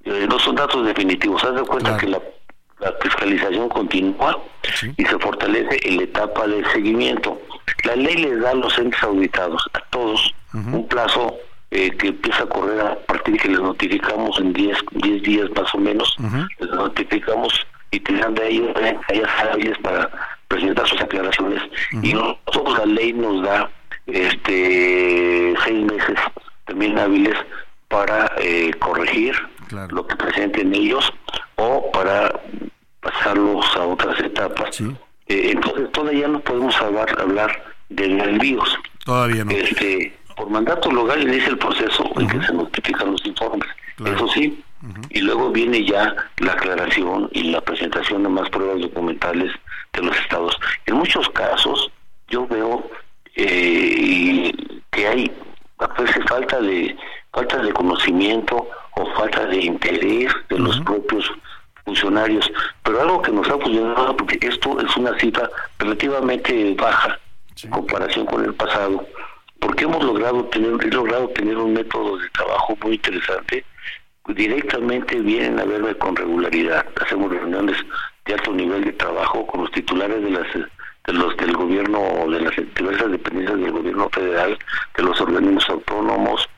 eh, no son datos definitivos haz de cuenta que la, la fiscalización continúa y se fortalece en la etapa de seguimiento. La ley les da a los entes auditados a todos un plazo eh, que empieza a correr a partir de que les notificamos en 10 10 días más o menos les notificamos y tendrán de ahí ellas hábiles para presentar sus aclaraciones. Y nosotros la ley nos da este seis meses también hábiles para eh, corregir lo que presenten ellos o para pasarlos a otras etapas. Eh, entonces todavía no podemos hablar, hablar de envíos.
Todavía no.
Este, por mandato legal inicia el proceso en que se notifican los informes. Eso sí, y luego viene ya la aclaración y la presentación de más pruebas documentales de los estados. En muchos casos yo veo eh, que hay a veces falta de falta de conocimiento o falta de interés de los propios funcionarios, pero algo que nos ha funcionado porque esto es una cifra relativamente baja en comparación con el pasado, porque hemos logrado tener he logrado tener un método de trabajo muy interesante directamente vienen a verme con regularidad. Hacemos reuniones de alto nivel de trabajo con los titulares de las de los del gobierno de las diversas dependencias del gobierno federal, de los organismos autónomos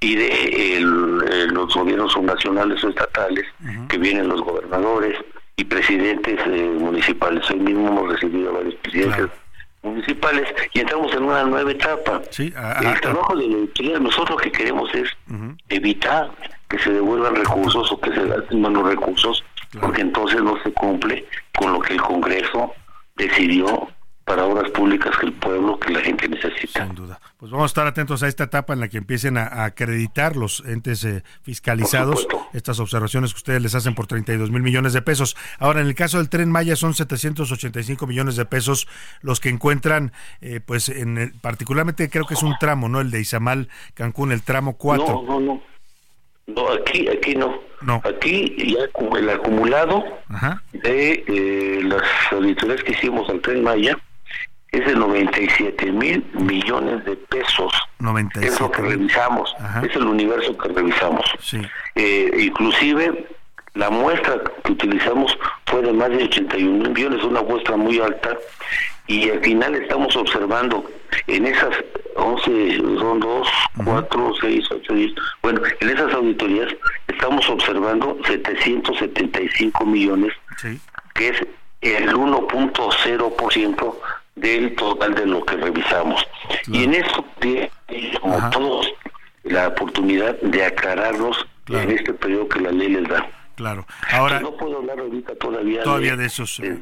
y de los gobiernos nacionales o estatales, que vienen los gobernadores y presidentes eh, municipales. Hoy mismo hemos recibido varios presidentes municipales y entramos en una nueva etapa. el trabajo de la auditoría, nosotros lo que queremos es evitar que se devuelvan recursos o que se gasten los recursos, porque entonces no se cumple con lo que el Congreso decidió para obras públicas que el pueblo, que la gente necesita.
Sin duda. Pues vamos a estar atentos a esta etapa en la que empiecen a, acreditar los entes eh, fiscalizados estas observaciones que ustedes les hacen por 32 mil millones de pesos. Ahora, en el caso del tren Maya son 785 millones de pesos los que encuentran, eh, pues en particularmente creo que es un tramo, ¿no? El de Izamal, Cancún, el tramo 4.
No, no, no. No, aquí, aquí no. no. Aquí ya el acumulado de eh, las auditorías que hicimos al Tren Maya es de 97 mil millones de pesos.
97
es lo que revisamos, es el universo que revisamos. Eh, inclusive la muestra que utilizamos fue de más de 81 mil millones, una muestra muy alta, y al final estamos observando en esas 11, son 2, 4, 6, 8, 10, bueno, en esas auditorías estamos observando 775 millones, que es el 1.0% del total de lo que revisamos. Y en eso, como todos, la oportunidad de aclararlos en este periodo que la ley les da.
Claro. Ahora
no puedo hablar ahorita todavía,
todavía de, esos.
Eh,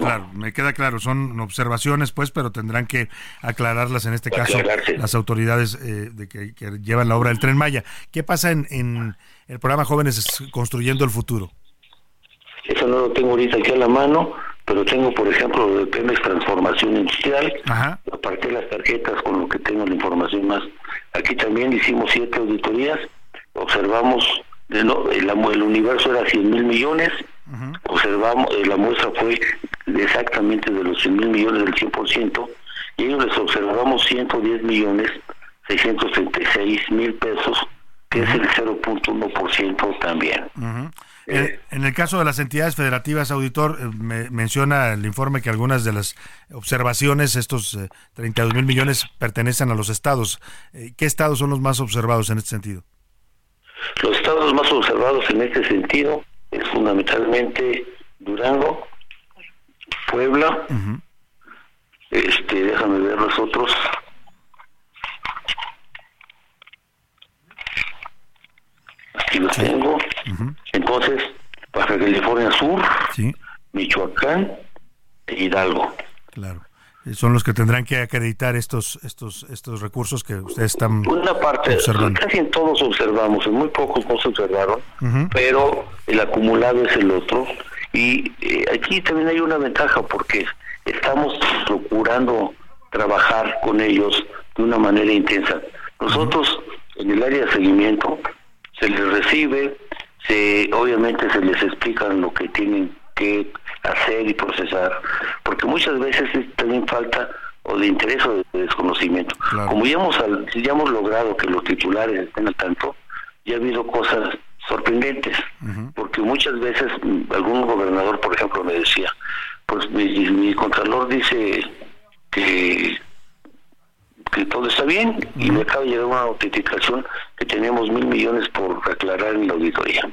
claro, me queda claro, son observaciones, pues, pero tendrán que aclararlas en este caso las autoridades eh, de que, llevan la obra del Tren Maya. ¿Qué pasa en, en el programa Jóvenes construyendo el futuro?
Eso no lo tengo ahorita aquí a la mano, pero tengo, por ejemplo, lo de Pemex Transformación Industrial, aparte de las tarjetas con lo que tengo la información más. Aquí también hicimos siete auditorías, observamos no, el, el, universo era 100 mil millones, observamos, eh, la muestra fue exactamente de los 100 mil millones del 100%, y ellos les observamos 110 millones 636 mil pesos, que es el 0.1% también.
Eh, en, el caso de las entidades federativas, auditor, eh, me, menciona el informe que algunas de las observaciones, estos 32 mil millones, pertenecen a los estados. ¿Qué estados son los más observados en este sentido?
Los estados más observados en este sentido es fundamentalmente Durango, Puebla, este, déjame ver los otros. Aquí los tengo. Entonces, Baja California Sur, Michoacán e Hidalgo.
Claro. Eh, son los que tendrán que acreditar estos estos estos recursos que ustedes están
una parte
observando.
casi en todos observamos en muy pocos no se observaron pero el acumulado es el otro. Y eh, aquí también hay una ventaja porque estamos procurando trabajar con ellos de una manera intensa. Nosotros en el área de seguimiento se les recibe se obviamente se les explica lo que tienen que hacer y procesar, porque muchas veces es también falta o de interés o de desconocimiento. Como ya hemos, ya hemos logrado que los titulares estén al tanto, ya ha habido cosas sorprendentes, porque muchas veces mm, algún gobernador, por ejemplo, me decía, pues mi, mi contralor dice que que todo está bien y me acaba de llegar una notificación que tenemos mil millones por aclarar en la auditoría.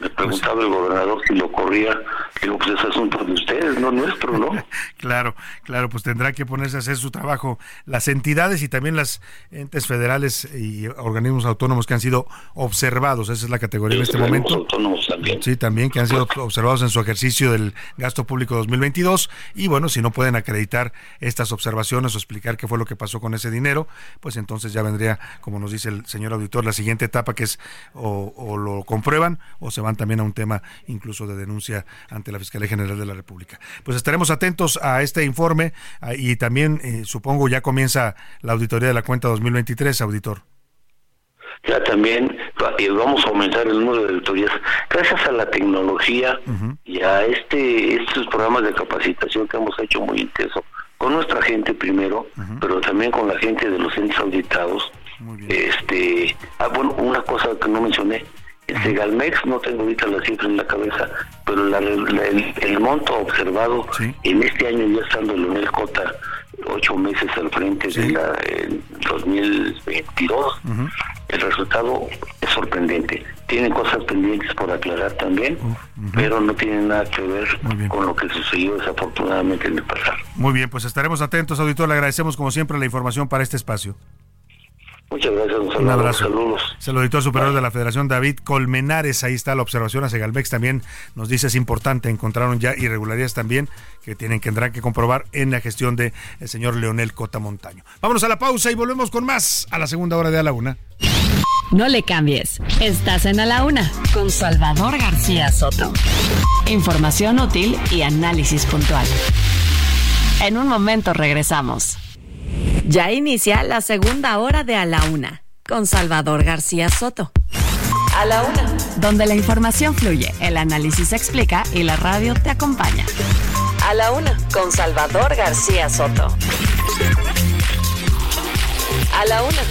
Me preguntaba el gobernador si lo corría. Digo, pues es asunto de ustedes, no nuestro, ¿no?
claro, claro, pues tendrá que ponerse a hacer su trabajo las entidades y también las entes federales y organismos autónomos que han sido observados, esa es la categoría en este momento.
autónomos también.
Sí, también que han sido observados en su ejercicio del gasto público 2022 y bueno, si no pueden acreditar estas observaciones o explicar qué fue lo que pasó con ese dinero, pues entonces ya vendría, como nos dice el señor auditor, la siguiente etapa que es o, o lo comprueban o se van también a un tema incluso de denuncia ante la Fiscalía General de la República. Pues estaremos atentos a este informe y también eh, supongo ya comienza la auditoría de la cuenta 2023, auditor.
Ya también vamos a aumentar el número de auditorías gracias a la tecnología y a este estos programas de capacitación que hemos hecho muy intenso con nuestra gente primero, pero también con la gente de los entes auditados. Este, ah, bueno, una cosa que no mencioné, Segalmex, no tengo ahorita la cifra en la cabeza, pero el, monto observado en este año ya estando Leonel Cota ocho meses al frente de la 2022, el resultado es sorprendente. Tienen cosas pendientes por aclarar también, pero no tienen nada que ver con lo que sucedió desafortunadamente en el pasado.
Muy bien, pues estaremos atentos, auditor. Le agradecemos como siempre la información para este espacio.
Muchas gracias, un, abrazo. Saludos.
Es el auditor superior de la Federación, David Colmenares. Ahí está la observación a Segalmex. También nos dice es importante. Encontraron ya irregularidades también que tienen que tendrán que comprobar en la gestión del el señor Leonel Cota Montaño. Vámonos a la pausa y volvemos con más a la segunda hora de A la Una.
No le cambies. Estás en A la Una con Salvador García Soto. Información útil y análisis puntual. En un momento regresamos. Ya inicia la segunda hora de A la Una con Salvador García Soto.
A la Una.
Donde la información fluye, el análisis se explica y la radio te acompaña.
A la Una con Salvador García Soto. A la Una.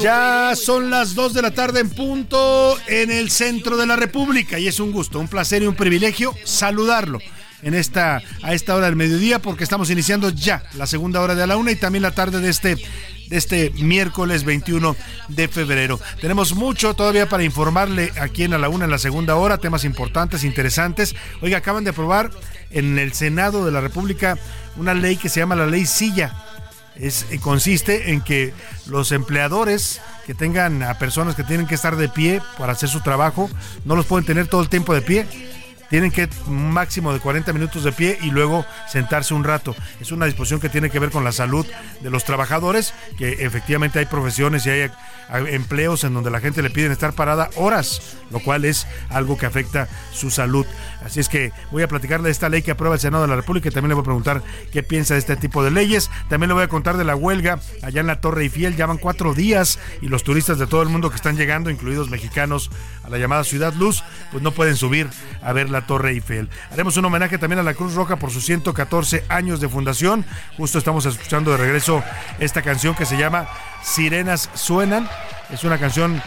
Ya son las 2 de la tarde en punto en el centro de la República y es un gusto, un placer y un privilegio saludarlo en esta, a esta hora del mediodía porque estamos iniciando ya la segunda hora de a la una y también la tarde de este, de este miércoles 21 de febrero. Tenemos mucho todavía para informarle aquí en a la una en la segunda hora, temas importantes, interesantes. Oiga, acaban de aprobar en el Senado de la República una ley que se llama la ley Silla. Es, eh, consiste en que los empleadores que tengan a personas que tienen que estar de pie para hacer su trabajo, no los pueden tener todo el tiempo de pie tienen que un máximo de 40 minutos de pie y luego sentarse un rato. Es una disposición que tiene que ver con la salud de los trabajadores, que efectivamente hay profesiones y hay empleos en donde la gente le piden estar parada horas, lo cual es algo que afecta su salud. Así es que voy a platicarle de esta ley que aprueba el Senado de la República y también le voy a preguntar qué piensa de este tipo de leyes. También le voy a contar de la huelga allá en la Torre Eiffel. Llevan cuatro días y los turistas de todo el mundo que están llegando, incluidos mexicanos, a la llamada Ciudad Luz, pues no pueden subir a ver la Torre Eiffel. Haremos un homenaje también a la Cruz Roja por sus 114 años de fundación. Justo estamos escuchando de regreso esta canción que se llama Sirenas Suenan. Es una canción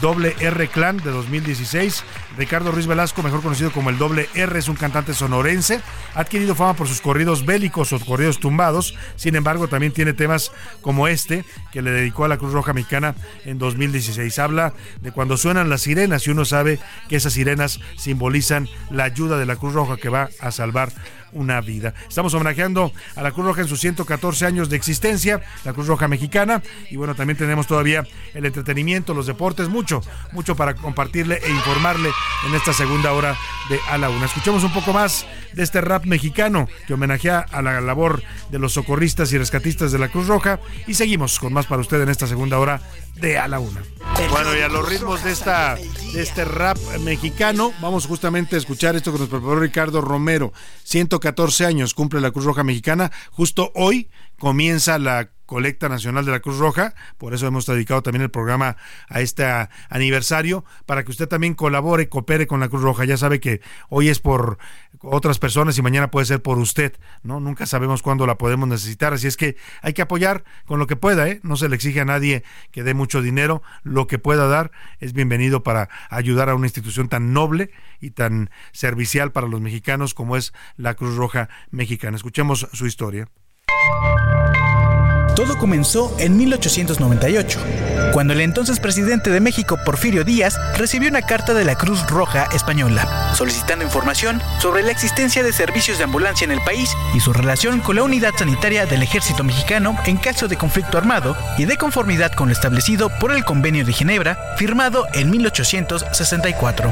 Doble R Clan de 2016. Ricardo Ruiz Velasco, mejor conocido como el Doble R, es un cantante sonorense. Ha adquirido fama por sus corridos bélicos o corridos tumbados. Sin embargo, también tiene temas como este que le dedicó a la Cruz Roja Mexicana en 2016. Habla de cuando suenan las sirenas y uno sabe que esas sirenas simbolizan la ayuda de la Cruz Roja que va a salvar una vida. Estamos homenajeando a la Cruz Roja en sus 114 años de existencia, la Cruz Roja Mexicana. Y bueno, también tenemos todavía el entretenimiento, los deportes, mucho, mucho para compartirle e informarle en esta segunda hora de A la Una. Escuchemos un poco más de este rap mexicano que homenajea a la labor de los socorristas y rescatistas de la Cruz Roja. Y seguimos con más para usted en esta segunda hora de A la Una. Bueno, y a los ritmos de, esta, este rap mexicano, vamos justamente a escuchar esto que nos preparó Ricardo Romero. 114 años cumple la Cruz Roja Mexicana. Justo hoy comienza la colecta nacional de la Cruz Roja, por eso hemos dedicado también el programa a este aniversario, para que usted también colabore, coopere con la Cruz Roja. Ya sabe que hoy es por otras personas y mañana puede ser por usted, ¿no? Nunca sabemos cuándo la podemos necesitar, así es que hay que apoyar con lo que pueda, ¿eh? No se le exige a nadie que dé mucho dinero, lo que pueda dar es bienvenido para ayudar a una institución tan noble y tan servicial para los mexicanos como es la Cruz Roja Mexicana. Escuchemos su historia.
Todo comenzó en 1898, cuando el entonces presidente de México, Porfirio Díaz, recibió una carta de la Cruz Roja Española, solicitando información sobre la existencia de servicios de ambulancia en el país y su relación con la unidad sanitaria del ejército mexicano en caso de conflicto armado y de conformidad con lo establecido por el Convenio de Ginebra, firmado en 1864.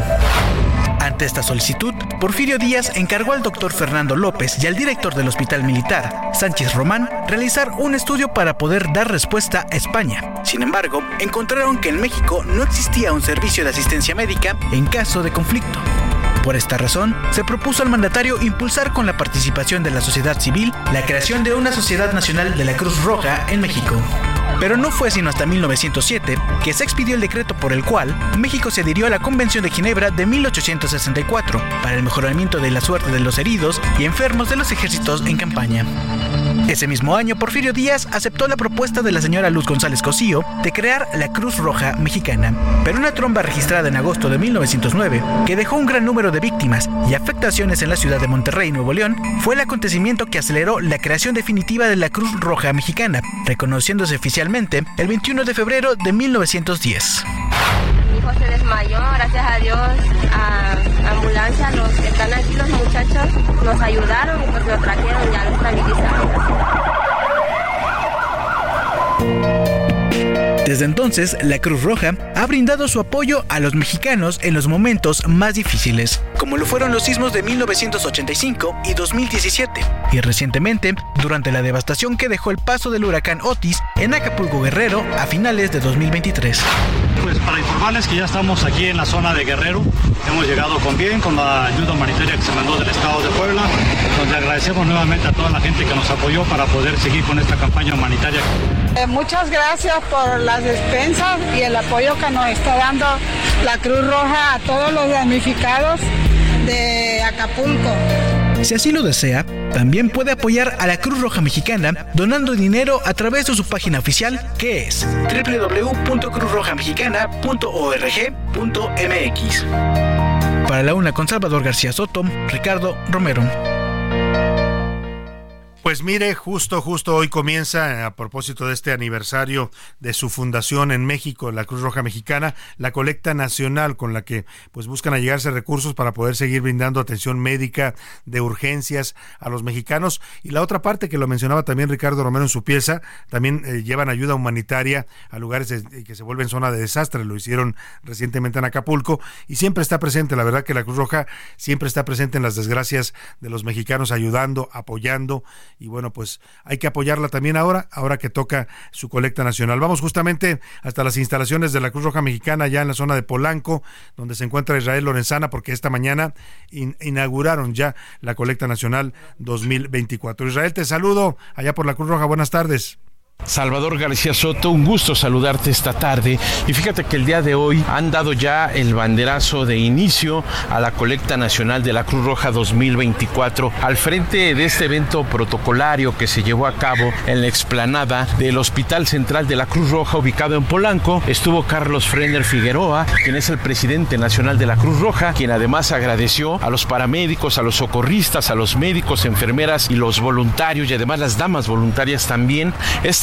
Ante esta solicitud, Porfirio Díaz encargó al doctor Fernando López y al director del Hospital Militar, Sánchez Román, realizar un estudio para poder dar respuesta a España. Sin embargo, encontraron que en México no existía un servicio de asistencia médica en caso de conflicto. Por esta razón, se propuso al mandatario impulsar con la participación de la sociedad civil la creación de una Sociedad Nacional de la Cruz Roja en México. Pero no fue sino hasta 1907 que se expidió el decreto por el cual México se adhirió a la Convención de Ginebra de 1864 para el mejoramiento de la suerte de los heridos y enfermos de los ejércitos en campaña. Ese mismo año, Porfirio Díaz aceptó la propuesta de la señora Luz González Cosío de crear la Cruz Roja Mexicana, pero una tromba registrada en agosto de 1909, que dejó un gran número de víctimas y afectaciones en la ciudad de Monterrey, Nuevo León, fue el acontecimiento que aceleró la creación definitiva de la Cruz Roja Mexicana, reconociéndose oficialmente el 21 de febrero de 1910.
Mi hijo se desmayó, gracias a Dios, a ambulancia, los que están aquí, los muchachos, nos ayudaron y pues lo trajeron, ya lo estabilizaron.
Desde entonces, la Cruz Roja ha brindado su apoyo a los mexicanos en los momentos más difíciles, como lo fueron los sismos de 1985 y 2017, y recientemente, durante la devastación que dejó el paso del huracán Otis en Acapulco Guerrero a finales de 2023.
Pues para informarles que ya estamos aquí en la zona de Guerrero, hemos llegado con bien, con la ayuda humanitaria que se mandó del Estado de Puebla, donde agradecemos nuevamente a toda la gente que nos apoyó para poder seguir con esta campaña humanitaria.
Eh, muchas gracias por las despensas y el apoyo que nos está dando la Cruz Roja a todos los damnificados de Acapulco.
Si así lo desea, también puede apoyar a la Cruz Roja Mexicana donando dinero a través de su página oficial que es www.cruzrojamexicana.org.mx. Para la una con Salvador García Soto, Ricardo Romero.
Pues mire, justo, justo hoy comienza, a propósito de este aniversario de su fundación en México, la Cruz Roja Mexicana, la colecta nacional con la que pues buscan allegarse recursos para poder seguir brindando atención médica de urgencias a los mexicanos. Y la otra parte que lo mencionaba también Ricardo Romero en su pieza, también eh, llevan ayuda humanitaria a lugares que se vuelven zona de desastre. Lo hicieron recientemente en Acapulco y siempre está presente. La verdad que la Cruz Roja siempre está presente en las desgracias de los mexicanos, ayudando, apoyando y bueno, pues hay que apoyarla también ahora, ahora que toca su colecta nacional. Vamos justamente hasta las instalaciones de la Cruz Roja Mexicana, ya en la zona de Polanco, donde se encuentra Israel Lorenzana, porque esta mañana in- inauguraron ya la colecta nacional 2024. Israel, te saludo allá por la Cruz Roja, buenas tardes.
Salvador García Soto, un gusto saludarte esta tarde. Y fíjate que el día de hoy han dado ya el banderazo de inicio a la colecta nacional de la Cruz Roja 2024 al frente de este evento protocolario que se llevó a cabo en la explanada del Hospital Central de la Cruz Roja ubicado en Polanco. Estuvo Carlos Frener Figueroa, quien es el presidente nacional de la Cruz Roja, quien además agradeció a los paramédicos, a los socorristas, a los médicos, enfermeras y los voluntarios y además las damas voluntarias también.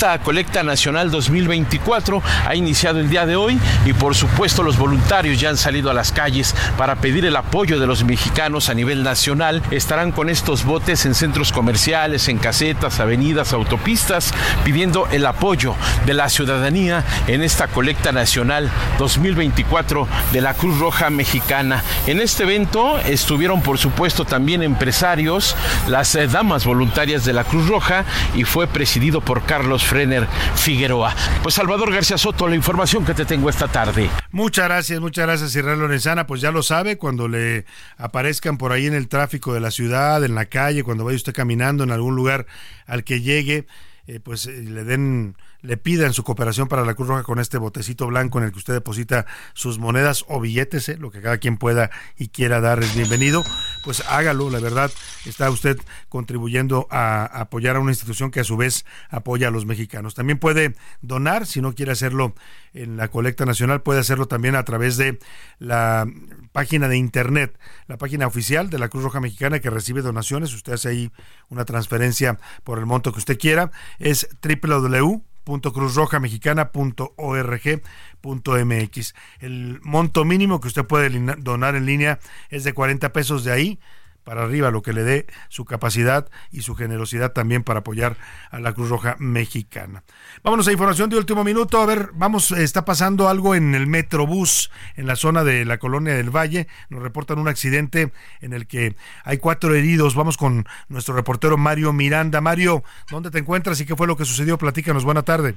Esta colecta nacional 2024 ha iniciado el día de hoy y por supuesto los voluntarios ya han salido a las calles para pedir el apoyo de los mexicanos a nivel nacional. Estarán con estos botes en centros comerciales, en casetas, avenidas, autopistas, pidiendo el apoyo de la ciudadanía en esta colecta nacional 2024 de la Cruz Roja Mexicana. En este evento estuvieron por supuesto también empresarios, las eh, damas voluntarias de la Cruz Roja y fue presidido por Carlos Frener Figueroa. Pues Salvador García Soto, la información que te tengo esta tarde.
Muchas gracias, muchas gracias Israel Lorenzana. Pues ya lo sabe, cuando le aparezcan por ahí en el tráfico de la ciudad, en la calle, cuando vaya usted caminando en algún lugar al que llegue, eh, pues eh, le den le pida su cooperación para la Cruz Roja con este botecito blanco en el que usted deposita sus monedas o billetes, ¿eh? lo que cada quien pueda y quiera dar es bienvenido, pues hágalo, la verdad está usted contribuyendo a apoyar a una institución que a su vez apoya a los mexicanos. También puede donar, si no quiere hacerlo en la colecta nacional, puede hacerlo también a través de la página de internet, la página oficial de la Cruz Roja Mexicana que recibe donaciones, usted hace ahí una transferencia por el monto que usted quiera, es www www.cruzrojamexicana.org.mx. El monto mínimo que usted puede donar en línea es de 40 pesos de ahí para arriba, lo que le dé su capacidad y su generosidad también para apoyar a la Cruz Roja Mexicana. Vámonos a información de último minuto. A ver, vamos, está pasando algo en el Metrobús, en la zona de la colonia del Valle. Nos reportan un accidente en el que hay cuatro heridos. Vamos con nuestro reportero Mario Miranda. Mario, ¿dónde te encuentras y qué fue lo que sucedió? Platícanos, buena tarde.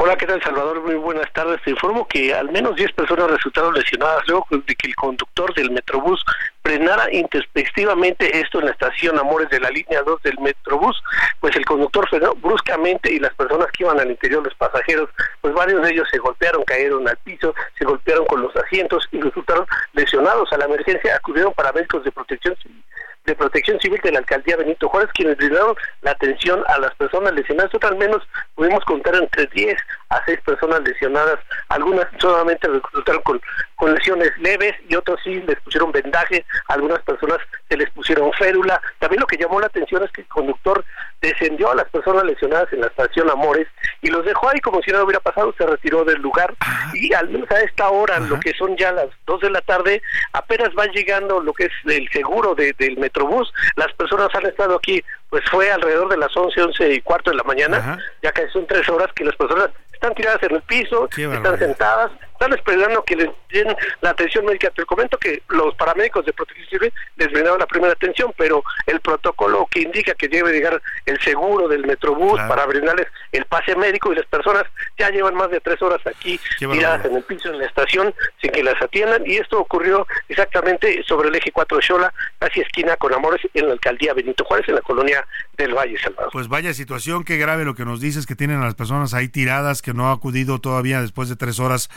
Hola, ¿qué tal Salvador? Muy buenas tardes. Te informo que al menos 10 personas resultaron lesionadas luego de que el conductor del Metrobús frenara intempestivamente esto en la estación Amores de la línea 2 del Metrobús, pues el conductor frenó bruscamente y las personas que iban al interior, los pasajeros, pues varios de ellos se golpearon, cayeron al piso, se golpearon con los asientos y resultaron lesionados. A la emergencia acudieron paramédicos de protección civil de Protección Civil de la Alcaldía Benito Juárez, quienes brindaron la atención a las personas lesionadas. Nosotros al menos pudimos contar entre 10 a 6 personas lesionadas. Algunas solamente resultaron con, con lesiones leves y otros sí les pusieron vendaje. algunas personas se les pusieron férula. También lo que llamó la atención es que el conductor descendió a las personas lesionadas en la estación Amores y los dejó ahí como si nada hubiera pasado, se retiró del lugar y al menos a esta hora, lo que son ya las 2 de la tarde, apenas van llegando lo que es el seguro de, del Metrobús. Las personas han estado aquí, pues fue alrededor de las 11, 11 y cuarto de la mañana, ya que son tres horas que las personas están tiradas en el piso, están sentadas, están esperando que les den la atención médica. Te comento que los paramédicos de protección civil les brindaron la primera atención, pero el protocolo que indica que debe llegar el seguro del Metrobús para brindarles el pase médico y las personas ya llevan más de tres horas aquí tiradas en el piso en la estación sin que las atiendan y esto ocurrió exactamente sobre el eje 4 de Xola, casi esquina con Amores en la alcaldía Benito Juárez en la colonia del Valle Salvador.
Pues vaya situación, qué grave lo que nos dices que tienen a las personas ahí tiradas que no ha acudido todavía después de tres horas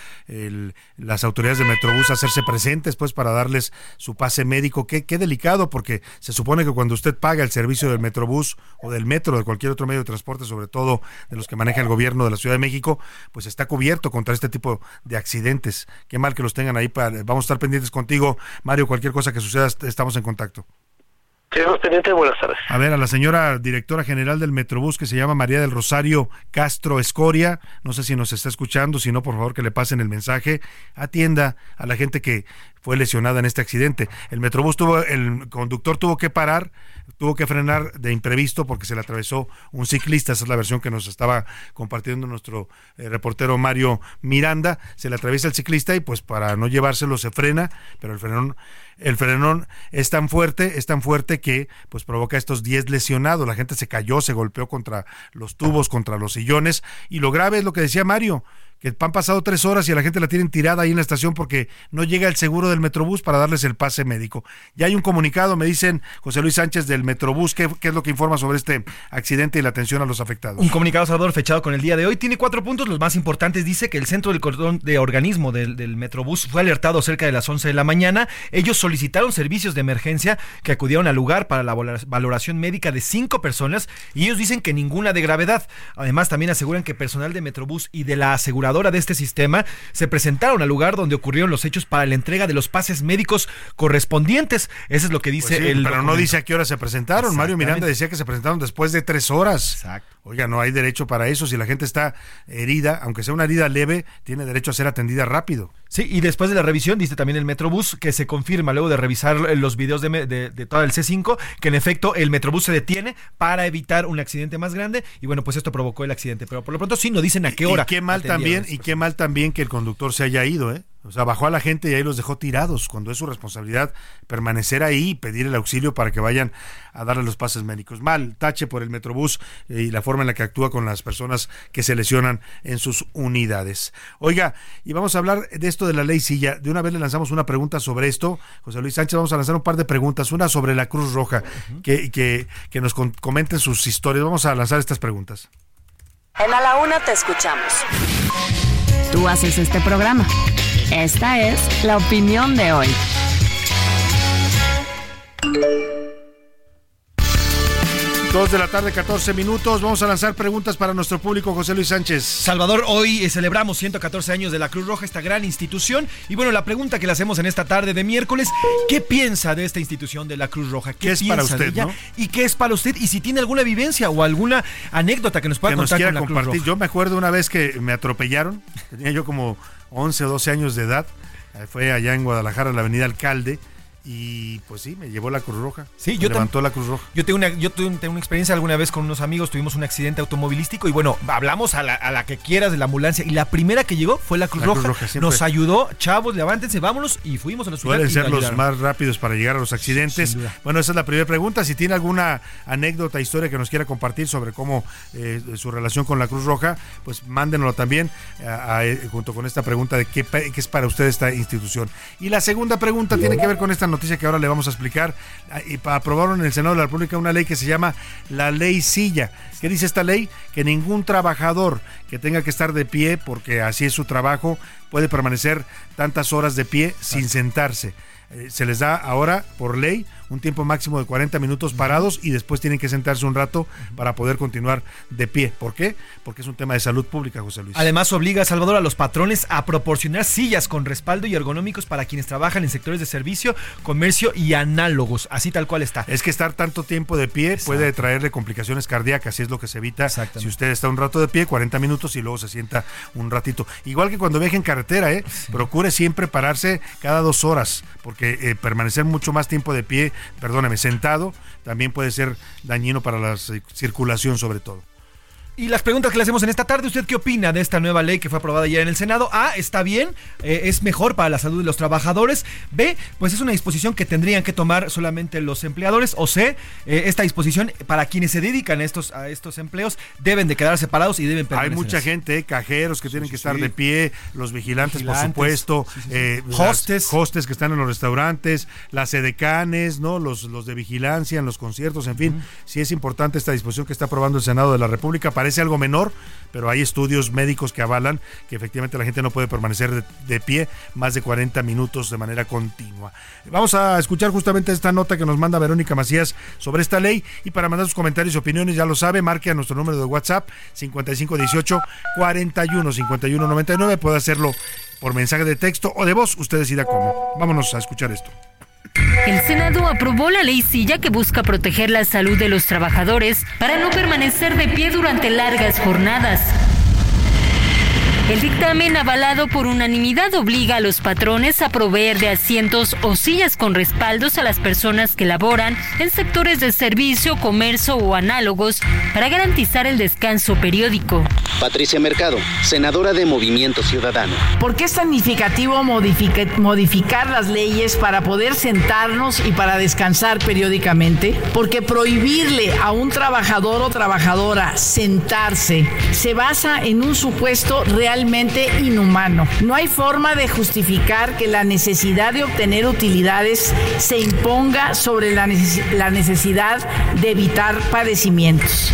las autoridades de Metrobús a hacerse presentes pues para darles su pase médico. Qué, qué delicado porque se supone que cuando usted paga el servicio del Metrobús o del metro, de cualquier otro medio de transporte, sobre todo de los que maneja el gobierno de la Ciudad de México, pues está cubierto contra este tipo de accidentes. Qué mal que los tengan ahí. Para, vamos a estar pendientes contigo, Mario. Cualquier cosa que suceda, estamos en contacto.
Quedamos pendientes, buenas tardes.
A ver, a la señora directora general del Metrobús, que se llama María del Rosario Castro Escoria, no sé si nos está escuchando, si no, por favor que le pasen el mensaje, atienda a la gente que fue lesionada en este accidente. El Metrobús tuvo, el conductor tuvo que parar, tuvo que frenar de imprevisto porque se le atravesó un ciclista, esa es la versión que nos estaba compartiendo nuestro eh, reportero Mario Miranda, se le atraviesa el ciclista y pues para no llevárselo se frena, pero el frenón el frenón es tan fuerte, es tan fuerte que pues provoca estos 10 lesionados. La gente se cayó, se golpeó contra los tubos, contra los sillones. Y lo grave es lo que decía Mario, que han pasado tres horas y a la gente la tienen tirada ahí en la estación porque no llega el seguro del Metrobús para darles el pase médico. Ya hay un comunicado, me dicen José Luis Sánchez del Metrobús, ¿qué, es lo que informa sobre este accidente y la atención a los afectados?
Un comunicado, Salvador, fechado con el día de hoy. Tiene cuatro puntos, los más importantes. Dice que el centro del cordón de organismo del, del Metrobús fue alertado cerca de las 11 de la mañana. Ellos solicitaron servicios de emergencia que acudieron al lugar para la valoración médica de cinco personas y ellos dicen que ninguna de gravedad. Además, también aseguran que personal de Metrobús y de la aseguradora de este sistema se presentaron al lugar donde ocurrieron los hechos para la entrega de los pases médicos correspondientes. Eso es lo que dice
pues
el.
Pero no dice a qué hora se presentaron. Mario Miranda decía que se presentaron después de tres horas. Exacto. Oiga, no hay derecho para eso. Si la gente está herida, aunque sea una herida leve, tiene derecho a ser atendida rápido.
Sí, y después de la revisión, dice también el Metrobús, que se confirma luego de revisar los videos de, de, todo el C5, que en efecto el Metrobús se detiene para evitar un accidente más grande. Y bueno, pues esto provocó el accidente. Pero por lo pronto sí no dicen a qué hora.
Y qué mal también, y qué mal también que el conductor se haya ido, ¿eh? O sea, bajó a la gente y ahí los dejó tirados, cuando es su responsabilidad permanecer ahí y pedir el auxilio para que vayan a darle los pases médicos. Mal, tache por el Metrobús y la forma en la que actúa con las personas que se lesionan en sus unidades. Oiga, y vamos a hablar de esto de la ley Silla. De una vez le lanzamos una pregunta sobre esto. José Luis Sánchez, vamos a lanzar un par de preguntas. Una sobre la Cruz Roja, que, que, que nos comenten sus historias. Vamos a lanzar estas preguntas.
En la Una te escuchamos.
Tú haces este programa. Esta es la opinión de hoy.
Dos de la tarde, 14 minutos. Vamos a lanzar preguntas para nuestro público, José Luis Sánchez.
Salvador, hoy celebramos 114 años de la Cruz Roja, esta gran institución. Y bueno, la pregunta que le hacemos en esta tarde de miércoles, ¿qué piensa de esta institución de la Cruz Roja?
¿Qué es para usted, no?
¿Y qué es para usted? Y si tiene alguna vivencia o alguna anécdota que nos pueda
que nos
contar
quiera
con la Cruz
compartir.
Roja.
Yo me acuerdo una vez que me atropellaron, tenía yo como 11 o 12 años de edad, fue allá en Guadalajara, en la avenida Alcalde, y pues sí, me llevó la Cruz Roja.
Sí,
Me
yo
levantó la Cruz Roja.
Yo tengo una, yo tuve, tengo una experiencia alguna vez con unos amigos, tuvimos un accidente automovilístico y bueno, hablamos a la, a la que quieras de la ambulancia y la primera que llegó fue la Cruz
La Cruz
Roja.
Roja, siempre.
Nos ayudó, chavos, levántense, vámonos y fuimos a la ciudad.
Suelen
y
ser los
ayudaron.
más rápidos para llegar a los accidentes. Bueno, esa es la primera pregunta. Si tiene alguna anécdota, historia que nos quiera compartir sobre cómo eh, su relación con la Cruz Roja, pues mándenlo también a- a- eh, junto con esta pregunta de qué, qué es para usted esta institución. Y la segunda pregunta tiene que ver con esta noticia que ahora le vamos a explicar. Ah, Y aprobaron en el Senado de la República una ley que se llama la Ley Silla. ¿Qué dice esta ley? Que ningún trabajador que tenga que estar de pie, porque así es su trabajo, puede permanecer tantas horas de pie sin sentarse. Eh, se les da ahora, por ley, un tiempo máximo de 40 minutos parados y después tienen que sentarse un rato para poder continuar de pie. ¿Por qué? Porque es un tema de salud pública, José Luis.
Además obliga a Salvador a los patrones a proporcionar sillas con respaldo y ergonómicos para quienes trabajan en sectores de servicio, comercio y análogos, así tal cual está.
Es que estar tanto tiempo de pie puede traerle complicaciones cardíacas y es lo que se evita si usted está un rato de pie, 40 minutos y luego se sienta un ratito. Igual que cuando viaje en carretera, ¿eh? procure siempre pararse cada dos horas, porque eh, permanecer mucho más tiempo de pie, perdóneme, sentado, también puede ser dañino para la ci- circulación sobre todo.
Y las preguntas que le hacemos en esta tarde, ¿usted qué opina de esta nueva ley que fue aprobada ayer en el Senado? A, está bien, eh, es mejor para la salud de los trabajadores. B, pues es una disposición que tendrían que tomar solamente los empleadores. O C, eh, esta disposición para quienes se dedican a estos, a estos empleos deben de quedar separados y deben
Hay
permanecer
mucha
así.
gente, eh, cajeros que tienen que estar
sí.
de pie, los vigilantes, por supuesto,
Hostes.
hostes que están en los restaurantes, las edecanes, ¿no? Los, los de vigilancia en los conciertos, en fin. Sí es importante esta disposición que está aprobando el Senado de la República. Parece algo menor, pero hay estudios médicos que avalan que efectivamente la gente no puede permanecer de, pie más de 40 minutos de manera continua. Vamos a escuchar justamente esta nota que nos manda Verónica Macías sobre esta ley y para mandar sus comentarios y opiniones, ya lo sabe, marque a nuestro número de WhatsApp 5518 41 51 99. Puede hacerlo por mensaje de texto o de voz, usted decida cómo. Vámonos a escuchar esto.
El Senado aprobó la ley Silla que busca proteger la salud de los trabajadores para no permanecer de pie durante largas jornadas. El dictamen avalado por unanimidad obliga a los patrones a proveer de asientos o sillas con respaldos a las personas que laboran en sectores de servicio, comercio o análogos para garantizar el descanso periódico.
Patricia Mercado, senadora de Movimiento Ciudadano.
¿Por qué es tan significativo modifica- modificar las leyes para poder sentarnos y para descansar periódicamente? Porque prohibirle a un trabajador o trabajadora sentarse se basa en un supuesto inhumano. No hay forma de justificar que la necesidad de obtener utilidades se imponga sobre la necesidad de evitar padecimientos.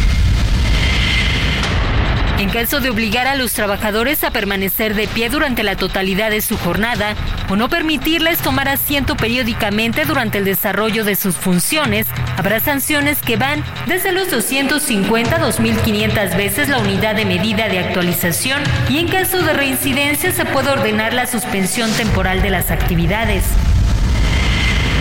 En caso de obligar a los trabajadores a permanecer de pie durante la totalidad de su jornada o no permitirles tomar asiento periódicamente durante el desarrollo de sus funciones, habrá sanciones que van desde los 250 a 2.500 veces la unidad de medida de actualización y en caso de reincidencia se puede ordenar la suspensión temporal de las actividades.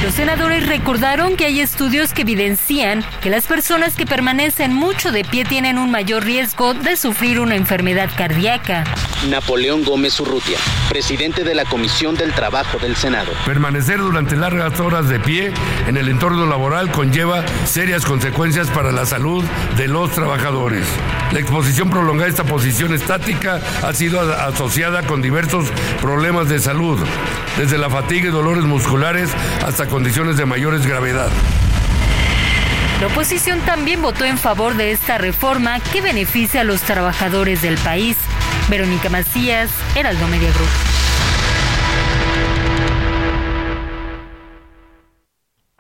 Los senadores recordaron que hay estudios que evidencian que las personas que permanecen mucho de pie tienen un mayor riesgo de sufrir una enfermedad cardíaca.
Napoleón Gómez Urrutia, presidente de la Comisión del Trabajo del Senado.
Permanecer durante largas horas de pie en el entorno laboral conlleva serias consecuencias para la salud de los trabajadores. La exposición prolongada a esta posición estática ha sido asociada con diversos problemas de salud, desde la fatiga y dolores musculares hasta condiciones de mayores gravedad.
La oposición también votó en favor de esta reforma que beneficia a los trabajadores del país. Verónica Macías, Heraldo Media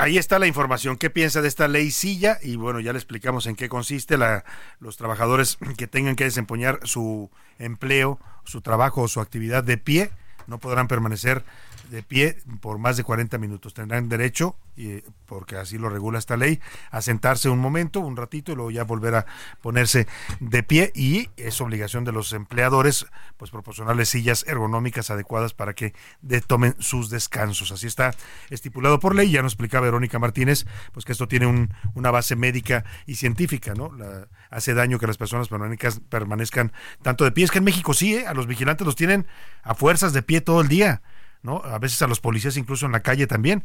ahí está la información. ¿Qué piensa de esta ley silla? Y bueno, ya le explicamos en qué consiste. La, los trabajadores que tengan que desempeñar su empleo, su trabajo o su actividad de pie no podrán permanecer de pie por más de 40 minutos. Tendrán derecho, y, porque así lo regula esta ley, a sentarse un momento, un ratito, y luego ya volver a ponerse de pie. Y es obligación de los empleadores, pues proporcionarles sillas ergonómicas adecuadas para que de, tomen sus descansos. Así está estipulado por ley. Ya nos explicaba Verónica Martínez, pues que esto tiene un, una base médica y científica, ¿no? La, hace daño que las personas permanezcan tanto de pie. Es que en México sí, ¿eh? a los vigilantes los tienen a fuerzas de pie todo el día. ¿No? A veces a los policías incluso en la calle también.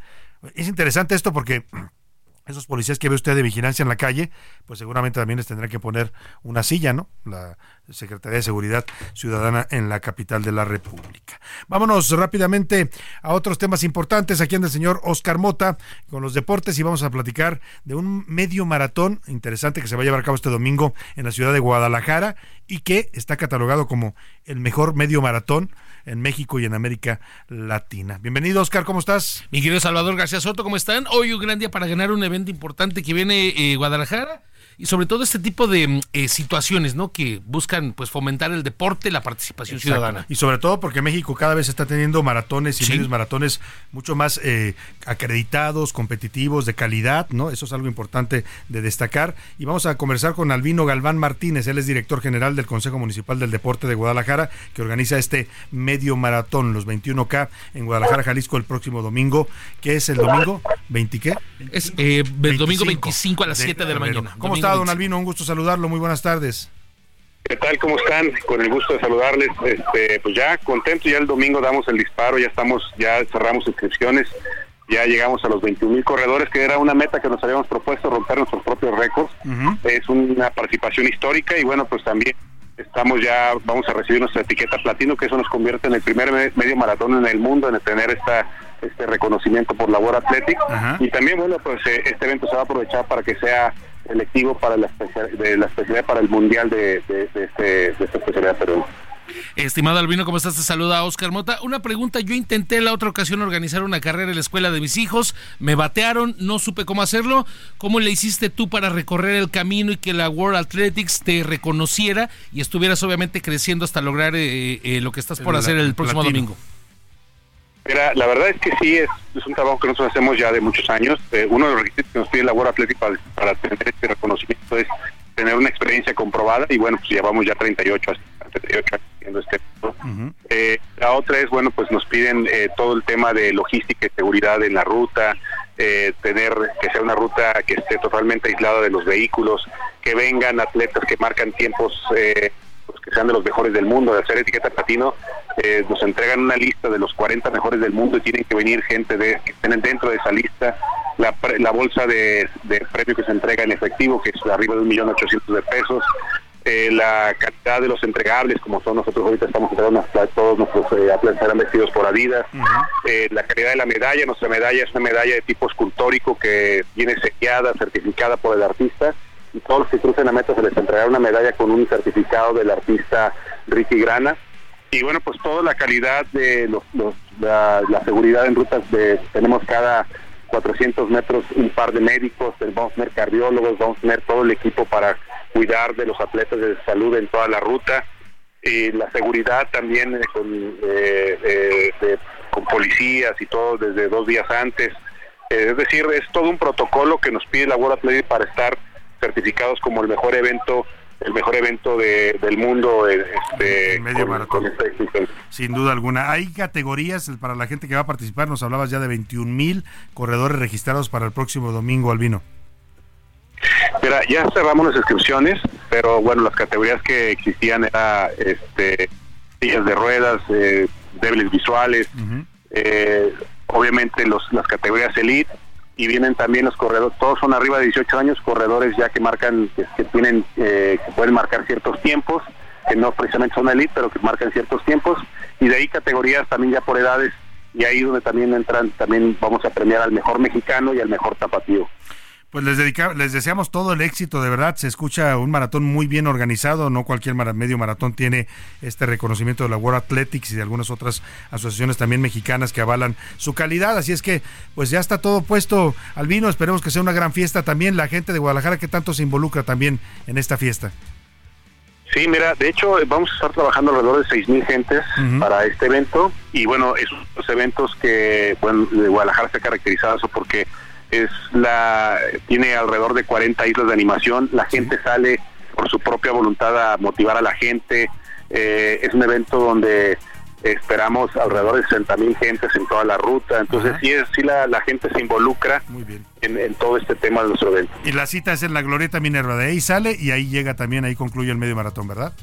Es interesante esto porque esos policías que ve usted de vigilancia en la calle, pues seguramente también les tendrá que poner una silla, ¿no? La Secretaría de Seguridad Ciudadana en la capital de la República. Vámonos rápidamente a otros temas importantes. Aquí anda el señor Oscar Mota con los deportes y vamos a platicar de un medio maratón interesante que se va a llevar a cabo este domingo en la ciudad de Guadalajara y que está catalogado como el mejor medio maratón en México y en América Latina. Bienvenido, Oscar, ¿cómo estás?
Mi querido Salvador García Soto, ¿cómo están? Hoy un gran día para ganar un evento importante que viene eh, Guadalajara y sobre todo este tipo de mm, eh, situaciones, ¿no? Que buscan pues fomentar el deporte, la participación ciudadana.
Y sobre todo porque México cada vez está teniendo maratones y medios maratones mucho más eh, acreditados, competitivos, de calidad, ¿no? Eso es algo importante de destacar. Y vamos a conversar con Albino Galván Martínez, él es director general del Consejo Municipal del Deporte de Guadalajara, que organiza este medio maratón, los 21K, en Guadalajara, Jalisco, el próximo domingo. ¿Qué es el domingo? ¿20 qué?
Es eh, el domingo 25 a las 7 de, la mañana.
¿Cómo está? Don Albino? Un gusto saludarlo. Muy buenas tardes.
¿Qué tal? ¿Cómo están? Con el gusto de saludarles. Este, pues ya contento, ya el domingo damos el disparo, ya estamos, ya cerramos inscripciones, ya llegamos a los 21 mil corredores, que era una meta que nos habíamos propuesto, romper nuestros propios récords. Es una participación histórica y bueno, pues también estamos ya, vamos a recibir nuestra etiqueta platino, que eso nos convierte en el primer medio maratón en el mundo en tener esta este reconocimiento por labor atlética y también bueno pues eh, este evento se va a aprovechar para que sea electivo para la, de la especialidad para el mundial de, de, este, de esta especialidad Perú.
Estimado Albino, ¿cómo estás? Te saluda Oscar Mota. Una pregunta, yo intenté la otra ocasión organizar una carrera en la escuela de mis hijos, me batearon, no supe cómo hacerlo. ¿Cómo le hiciste tú para recorrer el camino y que la World Athletics te reconociera y estuvieras obviamente creciendo hasta lograr eh, eh, lo que estás por hacer el próximo domingo?
Mira, la verdad es que sí, es, es, un trabajo que nosotros hacemos ya de muchos años. Eh, uno de los requisitos que nos pide la World Athletics para, tener este reconocimiento es tener una experiencia comprobada y bueno, pues llevamos ya 38, 38 años haciendo este eh, la otra es, bueno, pues nos piden eh, todo el tema de logística y seguridad en la ruta, tener que sea una ruta que esté totalmente aislada de los vehículos, que vengan atletas que marcan tiempos eh, que sean de los mejores del mundo, de hacer etiqueta platino, eh, nos entregan una lista de los 40 mejores del mundo y tienen que venir gente de, que estén dentro de esa lista. La, la bolsa de, premio que se entrega en efectivo, que es arriba de un millón ochocientos de pesos. Eh, la calidad de los entregables, como son nosotros ahorita estamos entregando todos nuestros eh, atletas serán vestidos por Adidas, eh, la calidad de la medalla, nuestra medalla es una medalla de tipo escultórico que viene sellada, certificada por el artista, y todos los que crucen la meta se les entregará una medalla con un certificado del artista Ricky Grana. Y bueno, pues toda la calidad de los, la, seguridad en rutas, de, tenemos cada 400 metros un par de médicos, vamos a tener cardiólogos, vamos a tener todo el equipo para cuidar de los atletas de salud en toda la ruta. Y la seguridad también eh, con, eh, eh, con policías y todo desde dos días antes. es decir, es todo un protocolo que nos pide la World Athletic para estar certificados como el mejor evento el mejor evento del mundo este,
medio maratón. Sin duda alguna. Hay categorías para la gente que va a participar. Nos hablabas ya de 21 mil corredores registrados para el próximo domingo, Albino.
Mira, ya cerramos las inscripciones, pero bueno, las categorías que existían eran este, sillas de ruedas, eh, débiles visuales, eh, obviamente los, las categorías elite y vienen también los corredores, todos son arriba de 18 años, corredores ya que marcan, que, tienen, eh, que pueden marcar ciertos tiempos, que no precisamente son elite, pero que marcan ciertos tiempos, y de ahí categorías también ya por edades, y ahí donde también entran, también vamos a premiar al mejor mexicano y al mejor tapatío.
Pues les, dedica, les deseamos todo el éxito, de verdad. Se escucha un maratón muy bien organizado. No cualquier medio maratón tiene este reconocimiento de la World Athletics y de algunas otras asociaciones también mexicanas que avalan su calidad. Así es que, pues ya está todo puesto al vino. Esperemos que sea una gran fiesta también. La gente de Guadalajara que tanto se involucra también en esta fiesta.
Sí, mira, de hecho vamos a estar trabajando alrededor de 6.000 gentes para este evento y bueno, esos eventos que bueno, de Guadalajara se ha caracterizado porque es la tiene alrededor de 40 islas de animación, la gente sale por su propia voluntad a motivar a la gente, eh, es un evento donde esperamos alrededor de 60 mil gentes en toda la ruta, entonces sí, es, sí la, la gente se involucra En, en, todo este tema de nuestro evento.
Y la cita es en la Glorieta Minerva, de ahí sale y ahí llega también, ahí concluye el medio maratón, ¿verdad?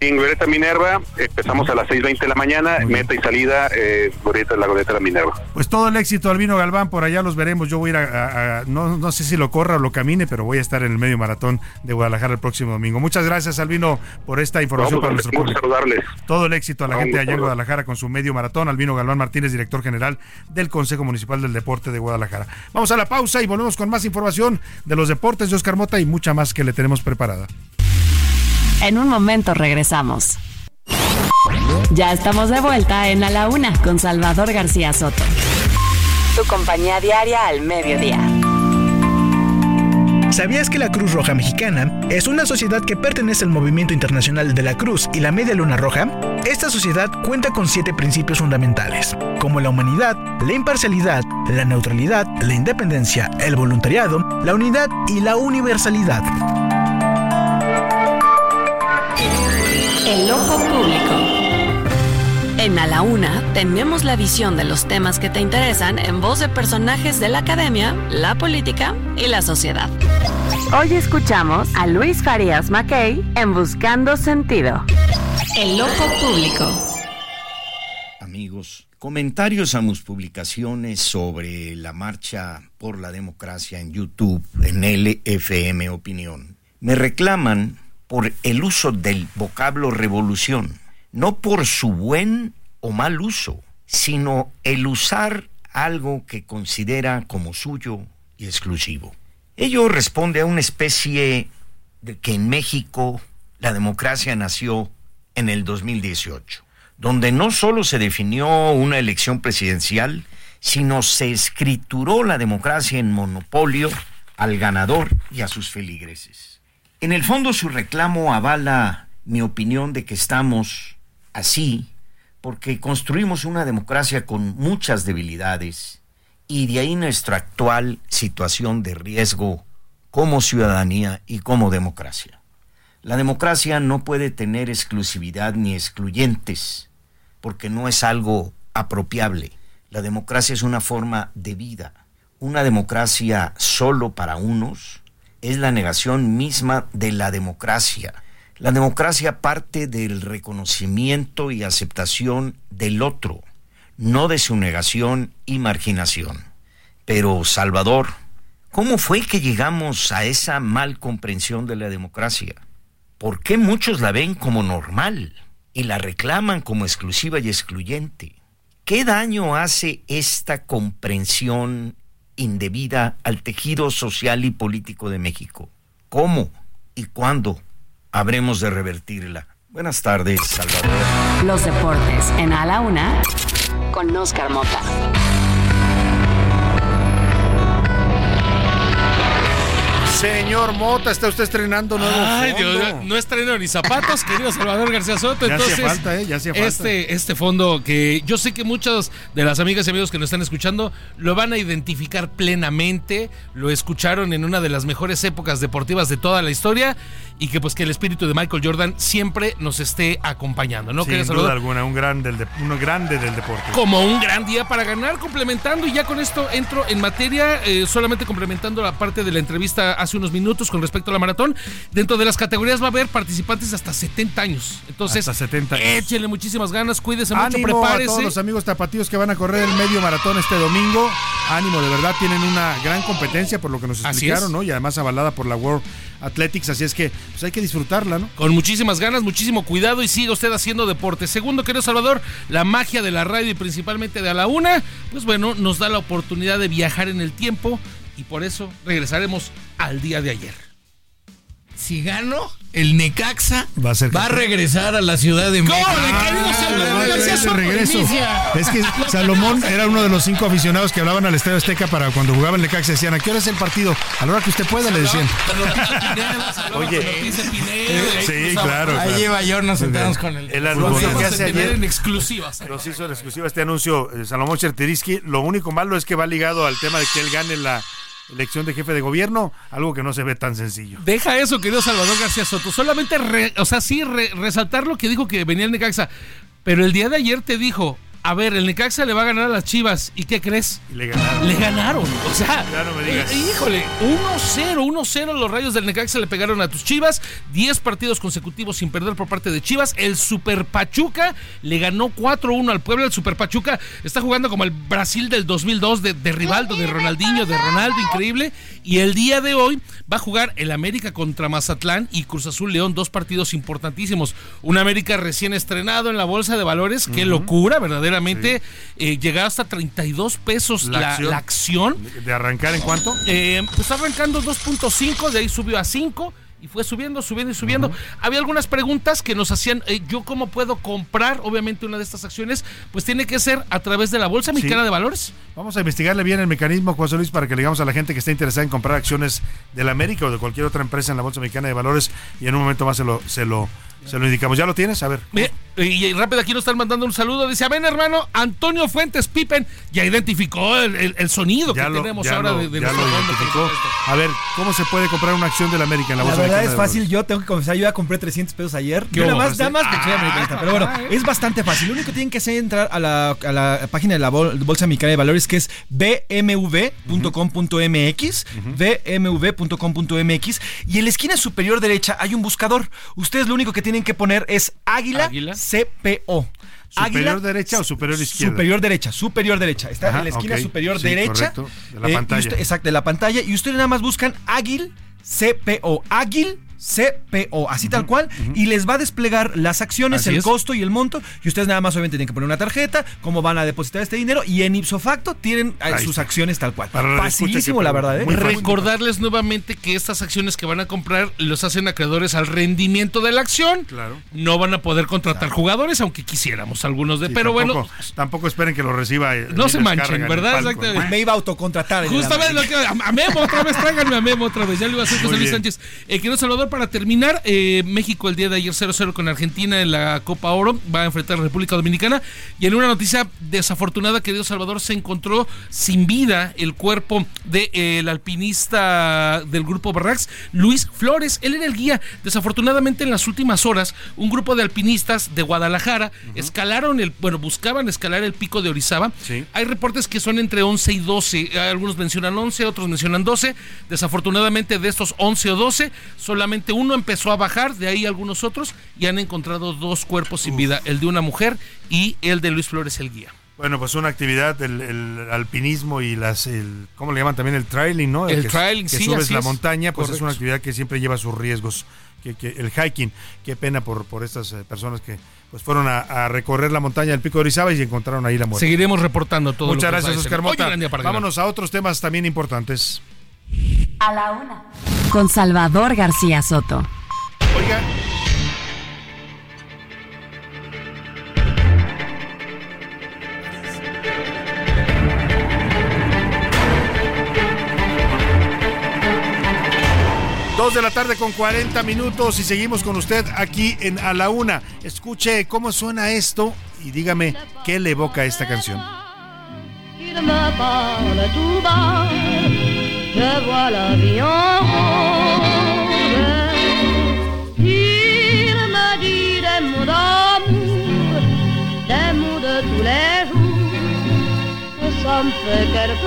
En Glorieta Minerva empezamos a las 6.20 de la mañana, meta y salida, eh, Glorieta, la Glorieta de la Minerva.
Pues todo el éxito, Albino Galván, por allá los veremos. Yo voy a ir a, no, no, sé si lo corra o lo camine, pero voy a estar en el medio maratón de Guadalajara el próximo domingo. Muchas gracias, Albino, por esta información para nuestro público.
saludarles.
Todo el éxito a la gente allá en Guadalajara con su medio maratón. Albino Galván Martínez, director general del Consejo Municipal del Deporte de Guadalajara. Vamos a la pausa y volvemos con más información de los deportes de Oscar Mota y mucha más que le tenemos preparada.
En un momento regresamos. Ya estamos de vuelta en A la Una con Salvador García Soto. Tu compañía diaria al mediodía.
¿Sabías que la Cruz Roja Mexicana es una sociedad que pertenece al Movimiento Internacional de la Cruz y la Media Luna Roja? Esta sociedad cuenta con siete principios fundamentales, como la humanidad, la imparcialidad, la neutralidad, la independencia, el voluntariado, la unidad y la universalidad.
El ojo público. En A la Una tenemos la visión de los temas que te interesan en voz de personajes de la academia, la política y la sociedad. Hoy escuchamos a Luis Farías Mackey en Buscando Sentido. El ojo público.
Amigos, comentarios a mis publicaciones sobre la marcha por la democracia en YouTube, en LFM Opinión. Me reclaman por el uso del vocablo revolución no por su buen o mal uso, sino el usar algo que considera como suyo y exclusivo. Ello responde a una especie de que en México la democracia nació en el 2018, donde no solo se definió una elección presidencial, sino se escrituró la democracia en monopolio al ganador y a sus feligreses. En el fondo su reclamo avala mi opinión de que estamos así porque construimos una democracia con muchas debilidades y de ahí nuestra actual situación de riesgo como ciudadanía y como democracia. La democracia no puede tener exclusividad ni excluyentes, porque no es algo apropiable. La democracia es una forma de vida. Una democracia solo para unos es la negación misma de la democracia la democracia parte del reconocimiento y aceptación del otro, no de su negación y marginación. Pero, Salvador, ¿cómo fue que llegamos a esa mal comprensión de la democracia? ¿Por qué muchos la ven como normal y la reclaman como exclusiva y excluyente? ¿Qué daño hace esta comprensión indebida al tejido social y político de México? ¿Cómo y cuándo? habremos de revertirla. Buenas tardes, Salvador.
Los deportes en A la Una con Oscar Mota.
Señor Mota, está usted estrenando nuevo
Ay,
fondo.
Dios, no estreno ni zapatos, querido Salvador García Soto.
Ya
Entonces,
falta, ¿eh? Ya hacía falta.
Este, este fondo que yo sé que muchas de las amigas y amigos que nos están escuchando lo van a identificar plenamente, lo escucharon en una de las mejores épocas deportivas de toda la historia y que pues que el espíritu de Michael Jordan siempre nos esté acompañando, ¿no?
Sin duda alguna, un, gran del de- uno grande del deporte.
como un gran día para ganar, complementando y ya con esto entro en materia, eh, solamente complementando la parte de la entrevista hace unos minutos con respecto a la maratón. Dentro de las categorías va a haber participantes hasta 70 años. Entonces,
Hasta 70 años.
échenle muchísimas ganas, cuídese mucho,
Ánimo a todos
prepárese.
los amigos tapatíos que van a correr el medio maratón este domingo. Ánimo, de verdad tienen una gran competencia por lo que nos explicaron. ¿no? Y además avalada por la World Athletics, así es que pues hay que disfrutarla, ¿no?
Con muchísimas ganas, muchísimo cuidado y siga usted haciendo deporte. Segundo, querido Salvador, la magia de la radio y principalmente de a la una, pues bueno, nos da la oportunidad de viajar en el tiempo y por eso regresaremos al día de ayer.
Si gano, el Necaxa
Va a ser
va a regresar a la Ciudad de México.
de regreso. Es que Salomón era uno de los cinco aficionados que hablaban al Estadio Azteca para cuando jugaban el Necaxa decían, ¿a qué hora es el partido? A la hora que usted pueda, le decían.
Oye,
Sí, claro.
Ahí lleva yo, nos sentamos con el.
El anuncio que hace ayer
en exclusivas.
nos hizo en exclusiva este anuncio eh, Salomón Cherteriski. Lo único malo es que va ligado al tema de que él gane la elección de jefe de gobierno, algo que no se ve tan sencillo.
Deja eso, querido Salvador García Soto. Solamente, re- o sea, sí, re- resaltar lo que dijo que venía el Necaxa. Pero el día de ayer te dijo, a ver, el Necaxa le va a ganar a las Chivas. ¿Y qué crees?
Y le ganaron.
Le ganaron. O sea,
Ya no me digas.
eh, híjole, 1-0, 1-0 los rayos del Necaxa le pegaron a tus Chivas. 10 partidos consecutivos sin perder por parte de Chivas. El Super Pachuca le ganó 4-1 al Puebla. El Super Pachuca está jugando como el Brasil del 2002 de, de Rivaldo, de Ronaldinho, de Ronaldo, increíble. Y el día de hoy va a jugar el América contra Mazatlán y Cruz Azul León, dos partidos importantísimos. Un América recién estrenado en la bolsa de valores, qué locura, verdaderamente. Eh, llegar hasta 32 pesos
La
la,
acción.
la acción.
¿De- ¿De arrancar en cuánto?
Eh, pues arrancando 2.5, de ahí subió a 5 y fue subiendo, subiendo y subiendo. Había algunas preguntas que nos hacían, eh, ¿yo cómo puedo comprar, obviamente, una de estas acciones? Pues tiene que ser a través de la Bolsa Mexicana
Sí.
de Valores.
Vamos a investigarle bien el mecanismo, José Luis, para que le digamos a la gente que está interesada en comprar acciones de la América o de cualquier otra empresa en la Bolsa Mexicana de Valores y en un momento más se lo, se lo, se lo indicamos. ¿Ya lo tienes? A ver.
Y, y rápido aquí nos están mandando un saludo. Dice, a ver, hermano, Antonio Fuentes Pippen ya identificó el, el- el sonido
Ya
que
lo,
tenemos
ya
ahora
lo-
de, de
ya lo identificó. A ver, ¿cómo se puede comprar una acción de la América en la
La
Bolsa
verdad
Mexicana
es fácil, yo tengo que confesar, yo ya compré 300 pesos ayer.
¿Qué
Yo nada más, nada más que soy
Ah,
americanista. Pero bueno, es bastante fácil. Lo único que tienen que hacer es entrar a la, a la página de la bol- Bolsa Mexicana de Valores, que es bmv.com.mx, bmv.com.mx, y en la esquina superior derecha hay un buscador. Ustedes lo único que tienen que poner es Águila,
Águila.
CPO.
¿Superior derecha o superior izquierda?
Superior derecha, superior derecha. Está
Ajá,
en la esquina superior
Sí,
derecha.
correcto, de la
Eh, y
pantalla.
usted- exacto, de la pantalla. Y ustedes nada más buscan Águil CPO. Águil CPO, así tal cual, y les va a desplegar las acciones,
Así
el
es.
costo y el monto, y ustedes nada más obviamente tienen que poner una tarjeta, cómo van a depositar este dinero, y en ipso facto tienen eh,
Ahí
sus
está.
acciones tal cual.
Para
Facilísimo,
que
la verdad, ¿eh?
Recordarles nuevamente que estas acciones que van a comprar los hacen acreedores al rendimiento de la acción.
Claro.
No van a poder contratar jugadores, aunque quisiéramos algunos de.
Sí,
pero
tampoco,
bueno,
tampoco esperen que lo reciba. eh,
No
ahí
se manchen,
el
¿verdad? Exactamente.
¿no?
Me iba a autocontratar. el
Justamente lo que. A, a Memo otra vez, tráiganme a Memo otra vez. Ya lo iba a hacer José Luis. Sánchez. Eh, querido Salvador, para terminar, eh, México el día de ayer 0-0 con Argentina en la Copa Oro. Va a enfrentar a la República Dominicana. Y en una noticia desafortunada, querido Salvador, se encontró sin vida el cuerpo del alpinista del grupo Barracks, Luis Flores. Él era el guía. Desafortunadamente, en las últimas horas, un grupo de alpinistas de Guadalajara escalaron el. Bueno, buscaban escalar el pico de Orizaba.
Sí.
Hay reportes que son entre 11 y 12. Algunos mencionan 11, otros mencionan 12. Desafortunadamente de estos 11 o 12, solamente uno empezó a bajar, de ahí algunos otros, y han encontrado dos cuerpos sin vida, el de una mujer y el de Luis Flores, el guía.
Bueno, pues una actividad, el, el alpinismo y las, el, ¿cómo le llaman también? El trailing, ¿no?
El
que,
trailing,
que
sí,
subes
así
la
es.
montaña, pues es
Correcto.
una actividad que siempre lleva sus riesgos. Que, que el hiking, qué pena por, por estas eh, personas que pues fueron a, a recorrer la montaña del Pico de Orizaba y encontraron ahí la muerte.
Seguiremos reportando todo.
Muchas
lo que
gracias. Oscar Mota. Vámonos a otros temas también importantes.
A la una. Con Salvador García Soto.
Oiga. Dos de la tarde con 40 minutos y seguimos con usted aquí en A la Una. Escuche cómo suena esto y dígame qué le evoca esta canción.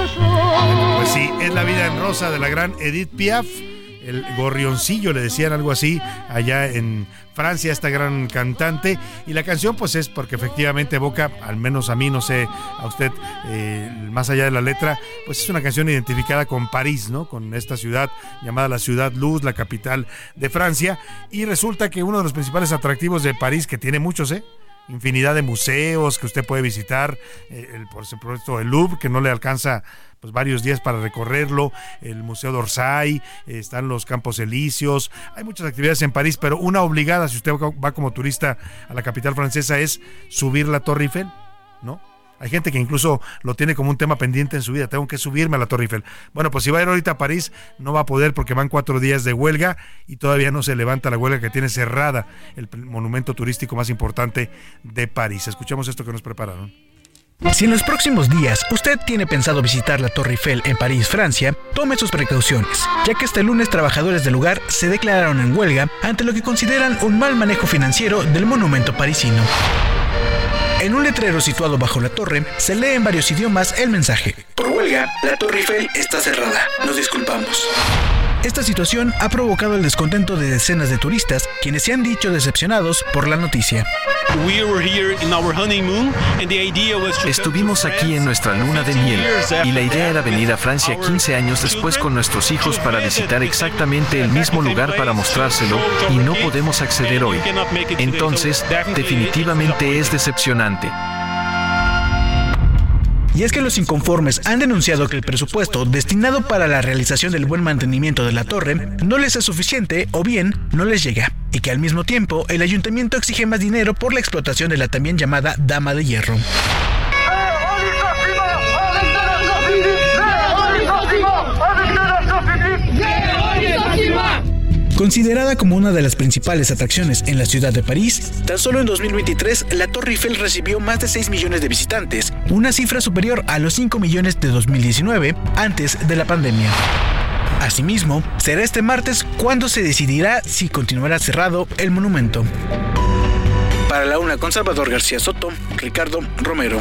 Chose.
Pues sí, es la vida en rosa de la gran Edith Piaf. El gorrioncillo, le decían algo así, allá en Francia, esta gran cantante. Y la canción, pues es porque efectivamente evoca, al menos a mí, no sé, a usted, eh, más allá de la letra, pues es una canción identificada con París, ¿no? Con esta ciudad llamada la Ciudad Luz, la capital de Francia. Y resulta que uno de los principales atractivos de París, que tiene muchos, ¿eh? Infinidad de museos que usted puede visitar, eh, el, por supuesto el Louvre, que no le alcanza pues varios días para recorrerlo, el Museo d'Orsay, eh, están los Campos Elíseos, hay muchas actividades en París, pero una obligada si usted va como turista a la capital francesa es subir la Torre Eiffel, ¿no? Hay gente que incluso lo tiene como un tema pendiente en su vida. Tengo que subirme a la Torre Eiffel. Bueno, pues si va a ir ahorita a París, no va a poder porque van cuatro días de huelga y todavía no se levanta la huelga que tiene cerrada el monumento turístico más importante de París. Escuchamos esto que nos prepararon.
Si en los próximos días usted tiene pensado visitar la Torre Eiffel en París, Francia, tome sus precauciones, ya que este lunes trabajadores del lugar se declararon en huelga ante lo que consideran un mal manejo financiero del monumento parisino. En un letrero situado bajo la torre se lee en varios idiomas el mensaje. Por huelga, la Torre Eiffel está cerrada. Nos disculpamos. Esta situación ha provocado el descontento de decenas de turistas, quienes se han dicho decepcionados por la noticia.
Estuvimos aquí en nuestra luna de miel y la idea era venir a Francia 15 años después con nuestros hijos para visitar exactamente el mismo lugar para mostrárselo y no podemos acceder hoy. Entonces, definitivamente es decepcionante.
Y es que los inconformes han denunciado que el presupuesto destinado para la realización del buen mantenimiento de la torre no les es suficiente o bien no les llega, y que al mismo tiempo el ayuntamiento exige más dinero por la explotación de la también llamada Dama de Hierro. Considerada como una de las principales atracciones en la ciudad de París, tan solo en 2023 la Torre Eiffel recibió más de 6 millones de visitantes, una cifra superior a los 5 millones de 2019, antes de la pandemia. Asimismo, será este martes cuando se decidirá si continuará cerrado el monumento. Para la una con Salvador García Soto, Ricardo Romero.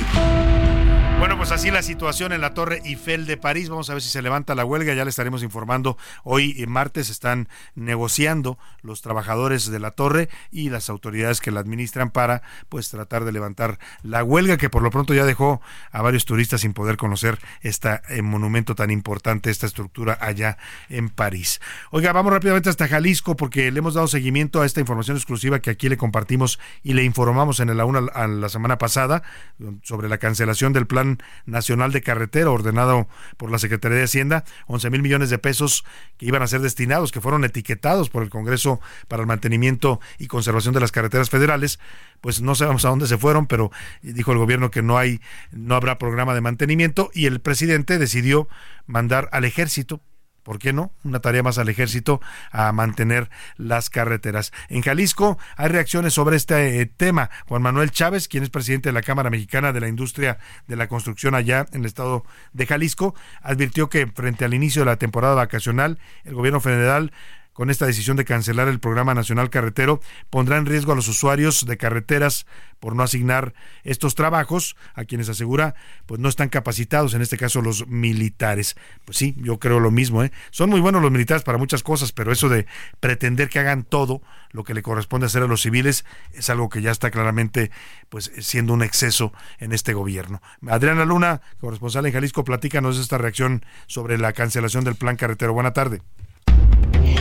Bueno, pues así la situación en la Torre Eiffel de París. Vamos a ver si se levanta la huelga. Ya le estaremos informando. Hoy, en martes, están negociando los trabajadores de la torre y las autoridades que la administran para, pues, tratar de levantar la huelga que por lo pronto ya dejó a varios turistas sin poder conocer este monumento tan importante, esta estructura allá en París. Oiga, vamos rápidamente hasta Jalisco porque le hemos dado seguimiento a esta información exclusiva que aquí le compartimos y le informamos en el una la semana pasada sobre la cancelación del plan Nacional de Carretera ordenado por la Secretaría de Hacienda, 11 mil millones de pesos que iban a ser destinados, que fueron etiquetados por el Congreso para el mantenimiento y conservación de las carreteras federales, pues no sabemos a dónde se fueron, pero dijo el gobierno que no hay, no habrá programa de mantenimiento y el presidente decidió mandar al ejército ¿por qué no? Una tarea más al ejército a mantener las carreteras. En Jalisco hay reacciones sobre este eh, tema. Juan Manuel Chávez, quien es presidente de la Cámara Mexicana de la Industria de la Construcción allá en el estado de Jalisco, advirtió que frente al inicio de la temporada vacacional, el gobierno federal con esta decisión de cancelar el programa nacional carretero, pondrá en riesgo a los usuarios de carreteras por no asignar estos trabajos a quienes asegura pues no están capacitados, en este caso los militares. Pues sí, yo creo lo mismo, ¿eh? Son muy buenos los militares para muchas cosas, pero eso de pretender que hagan todo lo que le corresponde hacer a los civiles es algo que ya está claramente pues siendo un exceso en este gobierno. Adriana Luna, corresponsal en Jalisco, platícanos esta reacción sobre la cancelación del plan carretero. Buena tarde.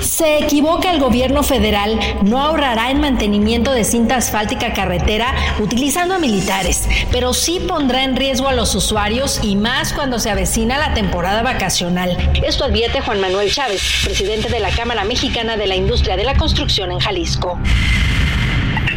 Se equivoca el gobierno federal, no ahorrará en mantenimiento de cinta asfáltica carretera utilizando a militares, pero sí pondrá en riesgo a los usuarios y más cuando se avecina la temporada vacacional. Esto advierte Juan Manuel Chávez, presidente de la Cámara Mexicana de la Industria de la Construcción en Jalisco.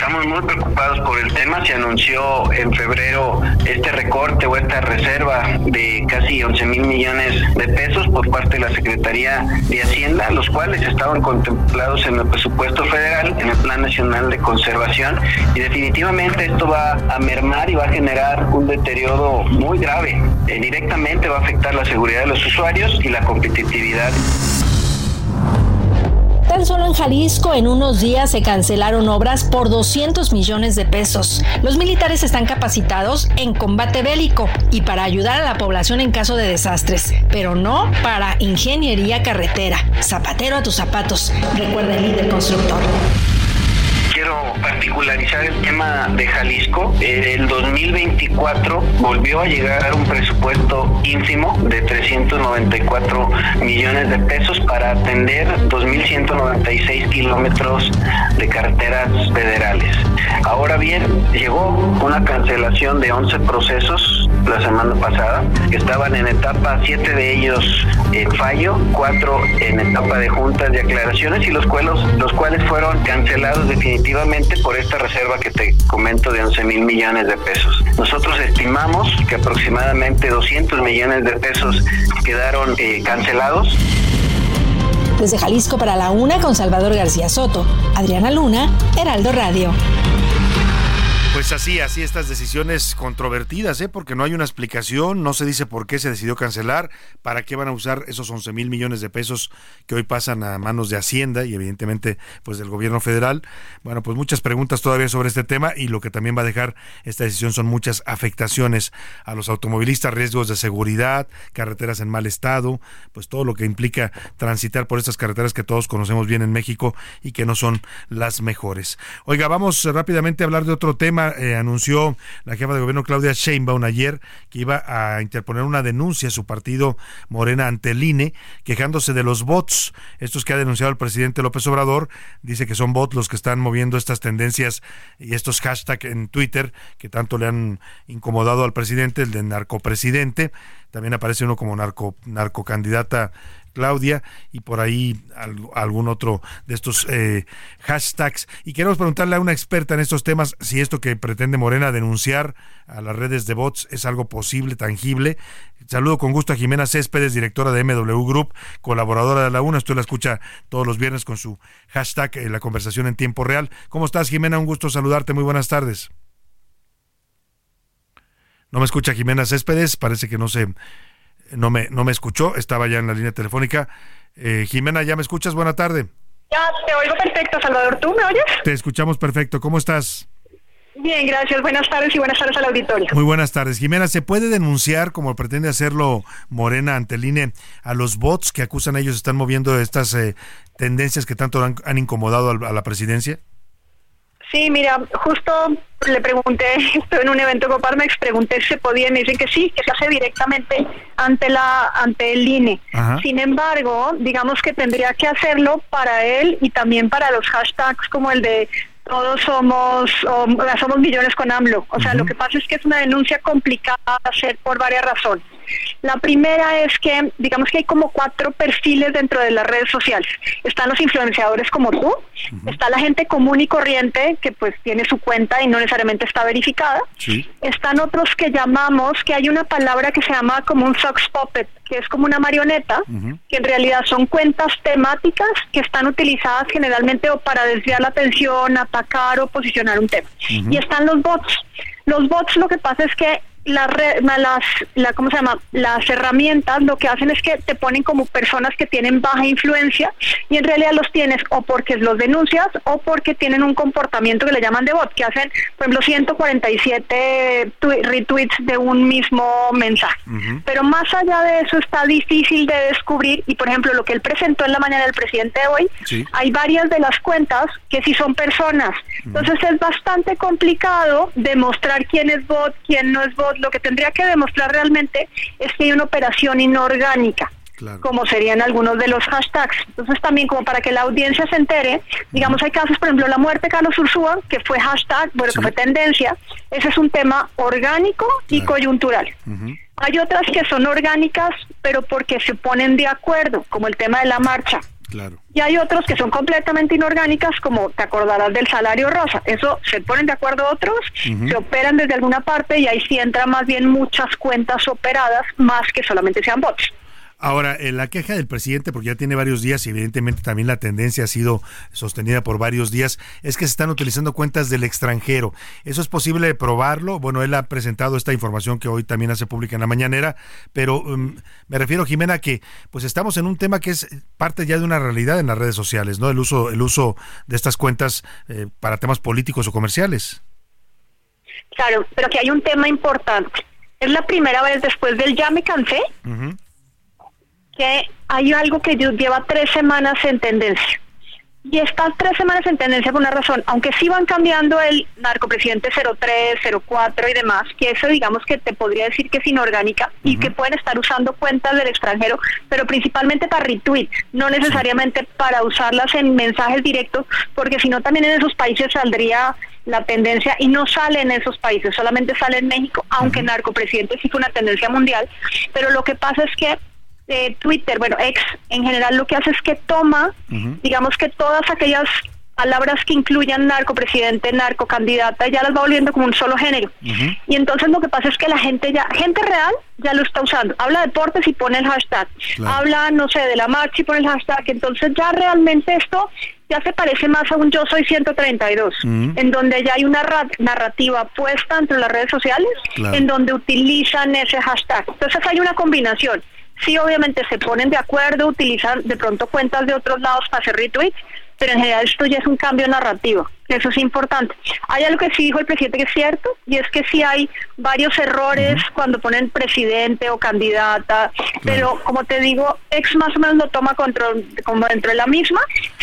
Estamos muy preocupados por el tema. Se anunció en febrero este recorte o esta reserva de casi 11 mil millones de pesos por parte de la Secretaría de Hacienda, los cuales estaban contemplados en el presupuesto federal, en el Plan Nacional de Conservación. Y definitivamente esto va a mermar y va a generar un deterioro muy grave. Eh, directamente va a afectar la seguridad de los usuarios y la competitividad.
Tan solo en Jalisco en unos días se cancelaron obras por 200 millones de pesos. Los militares están capacitados en combate bélico y para ayudar a la población en caso de desastres, pero no para ingeniería carretera. Zapatero a tus zapatos, recuerda el líder constructor
quiero particularizar el tema de Jalisco. El 2024 volvió a llegar un presupuesto ínfimo de 394 millones de pesos para atender 2.196 kilómetros de carreteras federales. Ahora bien, llegó una cancelación de 11 procesos la semana pasada, estaban en etapa, 7 de ellos en fallo, 4 en etapa de juntas de aclaraciones y los cuales, los cuales fueron cancelados definitivamente por esta reserva que te comento de 11 mil millones de pesos. Nosotros estimamos que aproximadamente 200 millones de pesos quedaron eh, cancelados.
Desde Jalisco para la Una con Salvador García Soto, Adriana Luna, Heraldo Radio.
Pues así, así estas decisiones controvertidas, ¿eh? porque no hay una explicación, no se dice por qué se decidió cancelar, para qué van a usar esos 11 mil millones de pesos que hoy pasan a manos de Hacienda y evidentemente pues del gobierno federal. Bueno, pues muchas preguntas todavía sobre este tema y lo que también va a dejar esta decisión son muchas afectaciones a los automovilistas, riesgos de seguridad, carreteras en mal estado, pues todo lo que implica transitar por estas carreteras que todos conocemos bien en México y que no son las mejores. Oiga, vamos rápidamente a hablar de otro tema eh, anunció la jefa de gobierno Claudia Sheinbaum ayer que iba a interponer una denuncia a su partido Morena ante el INE, quejándose de los bots, estos que ha denunciado el presidente López Obrador, dice que son bots los que están moviendo estas tendencias y estos hashtags en Twitter que tanto le han incomodado al presidente, el de narcopresidente, también aparece uno como narco narcocandidata Claudia y por ahí algún otro de estos eh, hashtags. Y queremos preguntarle a una experta en estos temas si esto que pretende Morena denunciar a las redes de bots es algo posible, tangible. Saludo con gusto a Jimena Céspedes, directora de MW Group, colaboradora de la UNA. Usted la escucha todos los viernes con su hashtag, eh, la conversación en tiempo real. ¿Cómo estás, Jimena? Un gusto saludarte. Muy buenas tardes. No me escucha Jimena Céspedes, parece que no se no me, no me escuchó, estaba ya en la línea telefónica. Eh, Jimena, ¿ya me escuchas? Buena tarde.
Ya, te oigo perfecto, Salvador. ¿Tú me oyes?
Te escuchamos perfecto. ¿Cómo estás?
Bien, gracias. Buenas tardes y buenas tardes al auditorio.
Muy buenas tardes. Jimena, ¿se puede denunciar, como pretende hacerlo Morena ante el INE, a los bots que acusan a ellos están moviendo estas eh, tendencias que tanto han, incomodado a la presidencia?
Sí, mira, justo le pregunté, estoy en un evento con Parmex, pregunté si se podía me dicen que sí, que se hace directamente ante la ante el INE. Sin embargo, digamos que tendría que hacerlo para él y también para los hashtags como el de todos somos somos millones con AMLO. O sea, lo que pasa es que es una denuncia complicada de hacer por varias razones. La primera es que, digamos que hay como cuatro perfiles dentro de las redes sociales. Están los influenciadores como tú, está la gente común y corriente que pues tiene su cuenta y no necesariamente está verificada. Están otros que llamamos, que hay una palabra que se llama como un sox puppet, que es como una marioneta, que en realidad son cuentas temáticas que están utilizadas generalmente o para desviar la atención, atacar o posicionar un tema. Y están los bots. Los bots lo que pasa es que las, las la, ¿cómo se llama? las herramientas lo que hacen es que te ponen como personas que tienen baja influencia y en realidad los tienes o porque los denuncias o porque tienen un comportamiento que le llaman de bot, que hacen, por ejemplo, 147 retweets de un mismo mensaje. Pero más allá de eso está difícil de descubrir y, por ejemplo, lo que él presentó en la mañana del presidente de hoy, hay varias de las cuentas que sí son personas. Entonces es bastante complicado demostrar quién es bot, quién no es bot lo que tendría que demostrar realmente es que hay una operación inorgánica. como serían algunos de los hashtags. Entonces también como para que la audiencia se entere, digamos hay casos, por ejemplo, la muerte de Carlos Ursúa, que fue hashtag, bueno, que fue tendencia, ese es un tema orgánico y coyuntural. Hay otras que son orgánicas, pero porque se ponen de acuerdo, como el tema de la marcha. Y hay otros que son completamente inorgánicas, como te acordarás del salario rosa. Eso se ponen de acuerdo otros, se operan desde alguna parte y ahí sí entran más bien muchas cuentas operadas más que solamente sean bots.
Ahora, en la queja del presidente, porque ya tiene varios días y evidentemente también la tendencia ha sido sostenida por varios días, es que se están utilizando cuentas del extranjero. ¿Eso es posible probarlo? Bueno, él ha presentado esta información que hoy también hace pública en la mañanera, pero um, me refiero, Jimena, que pues estamos en un tema que es parte ya de una realidad en las redes sociales, ¿no? El uso, el uso de estas cuentas eh, para temas políticos o comerciales.
Claro, pero que hay un tema importante. Es la primera vez después del ya me cansé que hay algo que lleva tres semanas en tendencia. y está tres semanas en tendencia por una razón, aunque sí van cambiando el narcopresidente 03, 04 y demás, que eso digamos que te podría decir que es inorgánica y que pueden estar usando cuentas del extranjero, pero principalmente para retweet, no necesariamente para usarlas en mensajes directos, porque si no también en esos países saldría la tendencia y no sale en esos países, solamente sale en México, aunque narcopresidente sí fue una tendencia mundial, pero lo que pasa es que eh, Twitter, bueno, ex en general lo que hace es que toma, digamos que todas aquellas palabras que incluyan narcopresidente, narcocandidata, ya las va volviendo como un solo género. Y entonces lo que pasa es que la gente ya, gente real ya lo está usando. Habla de deportes y pone el hashtag. Habla, no sé, de la marcha y pone el hashtag. Entonces ya realmente esto ya se parece más a un Yo Soy 132, en donde ya hay una narrativa puesta entre las redes sociales, en donde utilizan ese hashtag. Entonces hay una combinación Sí, obviamente se ponen de acuerdo, utilizan de pronto cuentas de otros lados para hacer retweets, pero en general esto ya es un cambio narrativo. Eso es importante. Hay algo que sí dijo el presidente que es cierto, y es que sí hay varios errores cuando ponen presidente o candidata, pero como te digo, ex más o menos lo toma control, como dentro de la misma,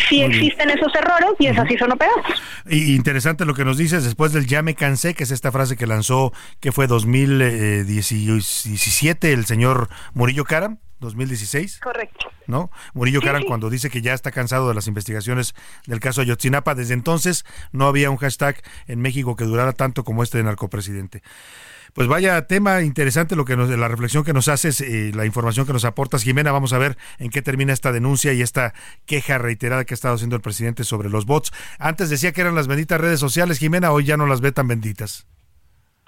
sí existen esos errores y es así son operados.
Y interesante lo que nos dices después del ya me cansé, que es esta frase que lanzó, que fue 2017 el señor Murillo Caram. 2016.
Correcto.
¿No? Murillo Caram cuando dice que ya está cansado de las investigaciones del caso Ayotzinapa, desde entonces no había un hashtag en México que durara tanto como este de narcopresidente. Pues vaya tema interesante lo que nos, la reflexión que nos haces, y la información que nos aportas, Jimena. Vamos a ver en qué termina esta denuncia y esta queja reiterada que ha estado haciendo el presidente sobre los bots. Antes decía que eran las benditas redes sociales, Jimena, hoy ya no las ve tan benditas.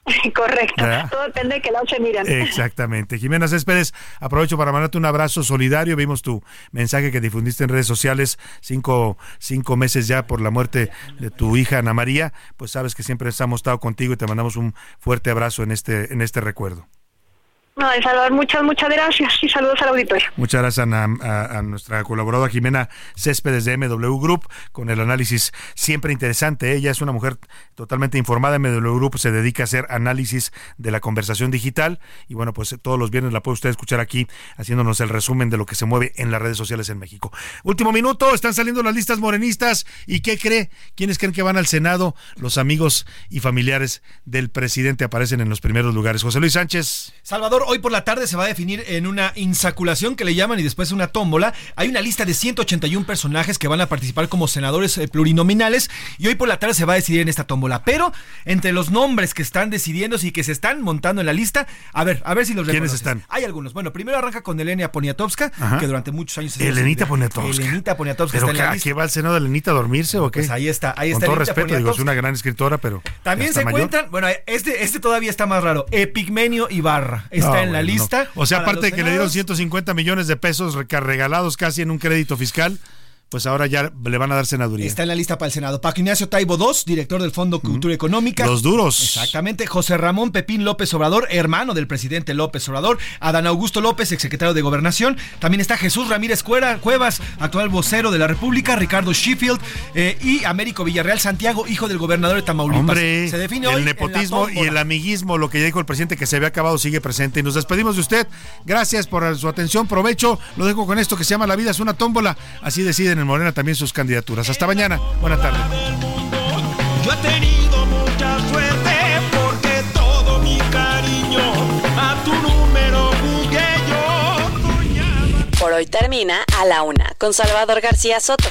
Correcto, todo depende de que lado se miran.
Exactamente. Jimena Céspedes, aprovecho para mandarte un abrazo solidario. Vimos tu mensaje que difundiste en redes sociales cinco, cinco meses ya por la muerte de tu hija Ana María. Pues sabes que siempre hemos estado contigo y te mandamos un fuerte abrazo en este, en este recuerdo.
No, Salvador, muchas, muchas gracias y saludos al auditorio.
Muchas gracias a, nuestra colaboradora Jimena Céspedes de MW Group con el análisis siempre interesante. Ella es una mujer totalmente informada. MW Group se dedica a hacer análisis de la conversación digital y bueno, pues todos los viernes la puede usted escuchar aquí haciéndonos el resumen de lo que se mueve en las redes sociales en México. Último minuto, están saliendo las listas morenistas y ¿qué cree? ¿Quiénes creen que van al Senado? Los amigos y familiares del presidente aparecen en los primeros lugares. José Luis Sánchez.
Salvador hoy por la tarde se va a definir en una insaculación que le llaman y después una tómbola. Hay una lista de 181 personajes que van a participar como senadores eh, plurinominales y hoy por la tarde se va a decidir en esta tómbola. Pero entre los nombres que están decidiéndose y que se están montando en la lista, a ver, a ver si los
¿Quiénes están?
Hay algunos. Bueno, primero arranca con Elenia Poniatowska, que durante muchos años...
Elenita Poniatowska.
Elenita Poniatowska
¿Pero está qué, va al Senado de Elenita a dormirse o qué?
Pues ahí está, ahí
con
está.
Con todo respeto, digo, es una gran escritora, pero...
También se encuentran, bueno, este, este todavía está más raro, Epigmenio Ibarra está en la lista.
O sea, aparte de que le dieron 150 millones de pesos regalados casi en un crédito fiscal, pues ahora ya le van a dar senaduría.
Está en la lista para el Senado. Paco Ignacio Taibo II, director del Fondo Cultura Económica.
Los duros.
Exactamente. José Ramón Pepín López Obrador, hermano del presidente López Obrador. Adán Augusto López, exsecretario de Gobernación. También está Jesús Ramírez Cuevas, actual vocero de la República. Ricardo Sheffield eh, y Américo Villarreal Santiago, hijo del gobernador de Tamaulipas.
Hombre, se define el nepotismo y el amiguismo, lo que ya dijo el presidente que se había acabado, sigue presente. Y nos despedimos de usted. Gracias por su atención. Provecho. Lo dejo con esto que se llama La vida es una tómbola. Así deciden en Morena también sus candidaturas. Hasta mañana. Buenas tardes.
Yo he tenido mucha suerte porque todo mi cariño a tu número jugué yo.
Por hoy termina a la una con Salvador García Soto.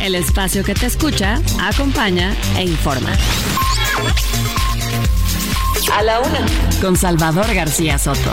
El espacio que te escucha, acompaña e informa.
A la una
con Salvador García Soto.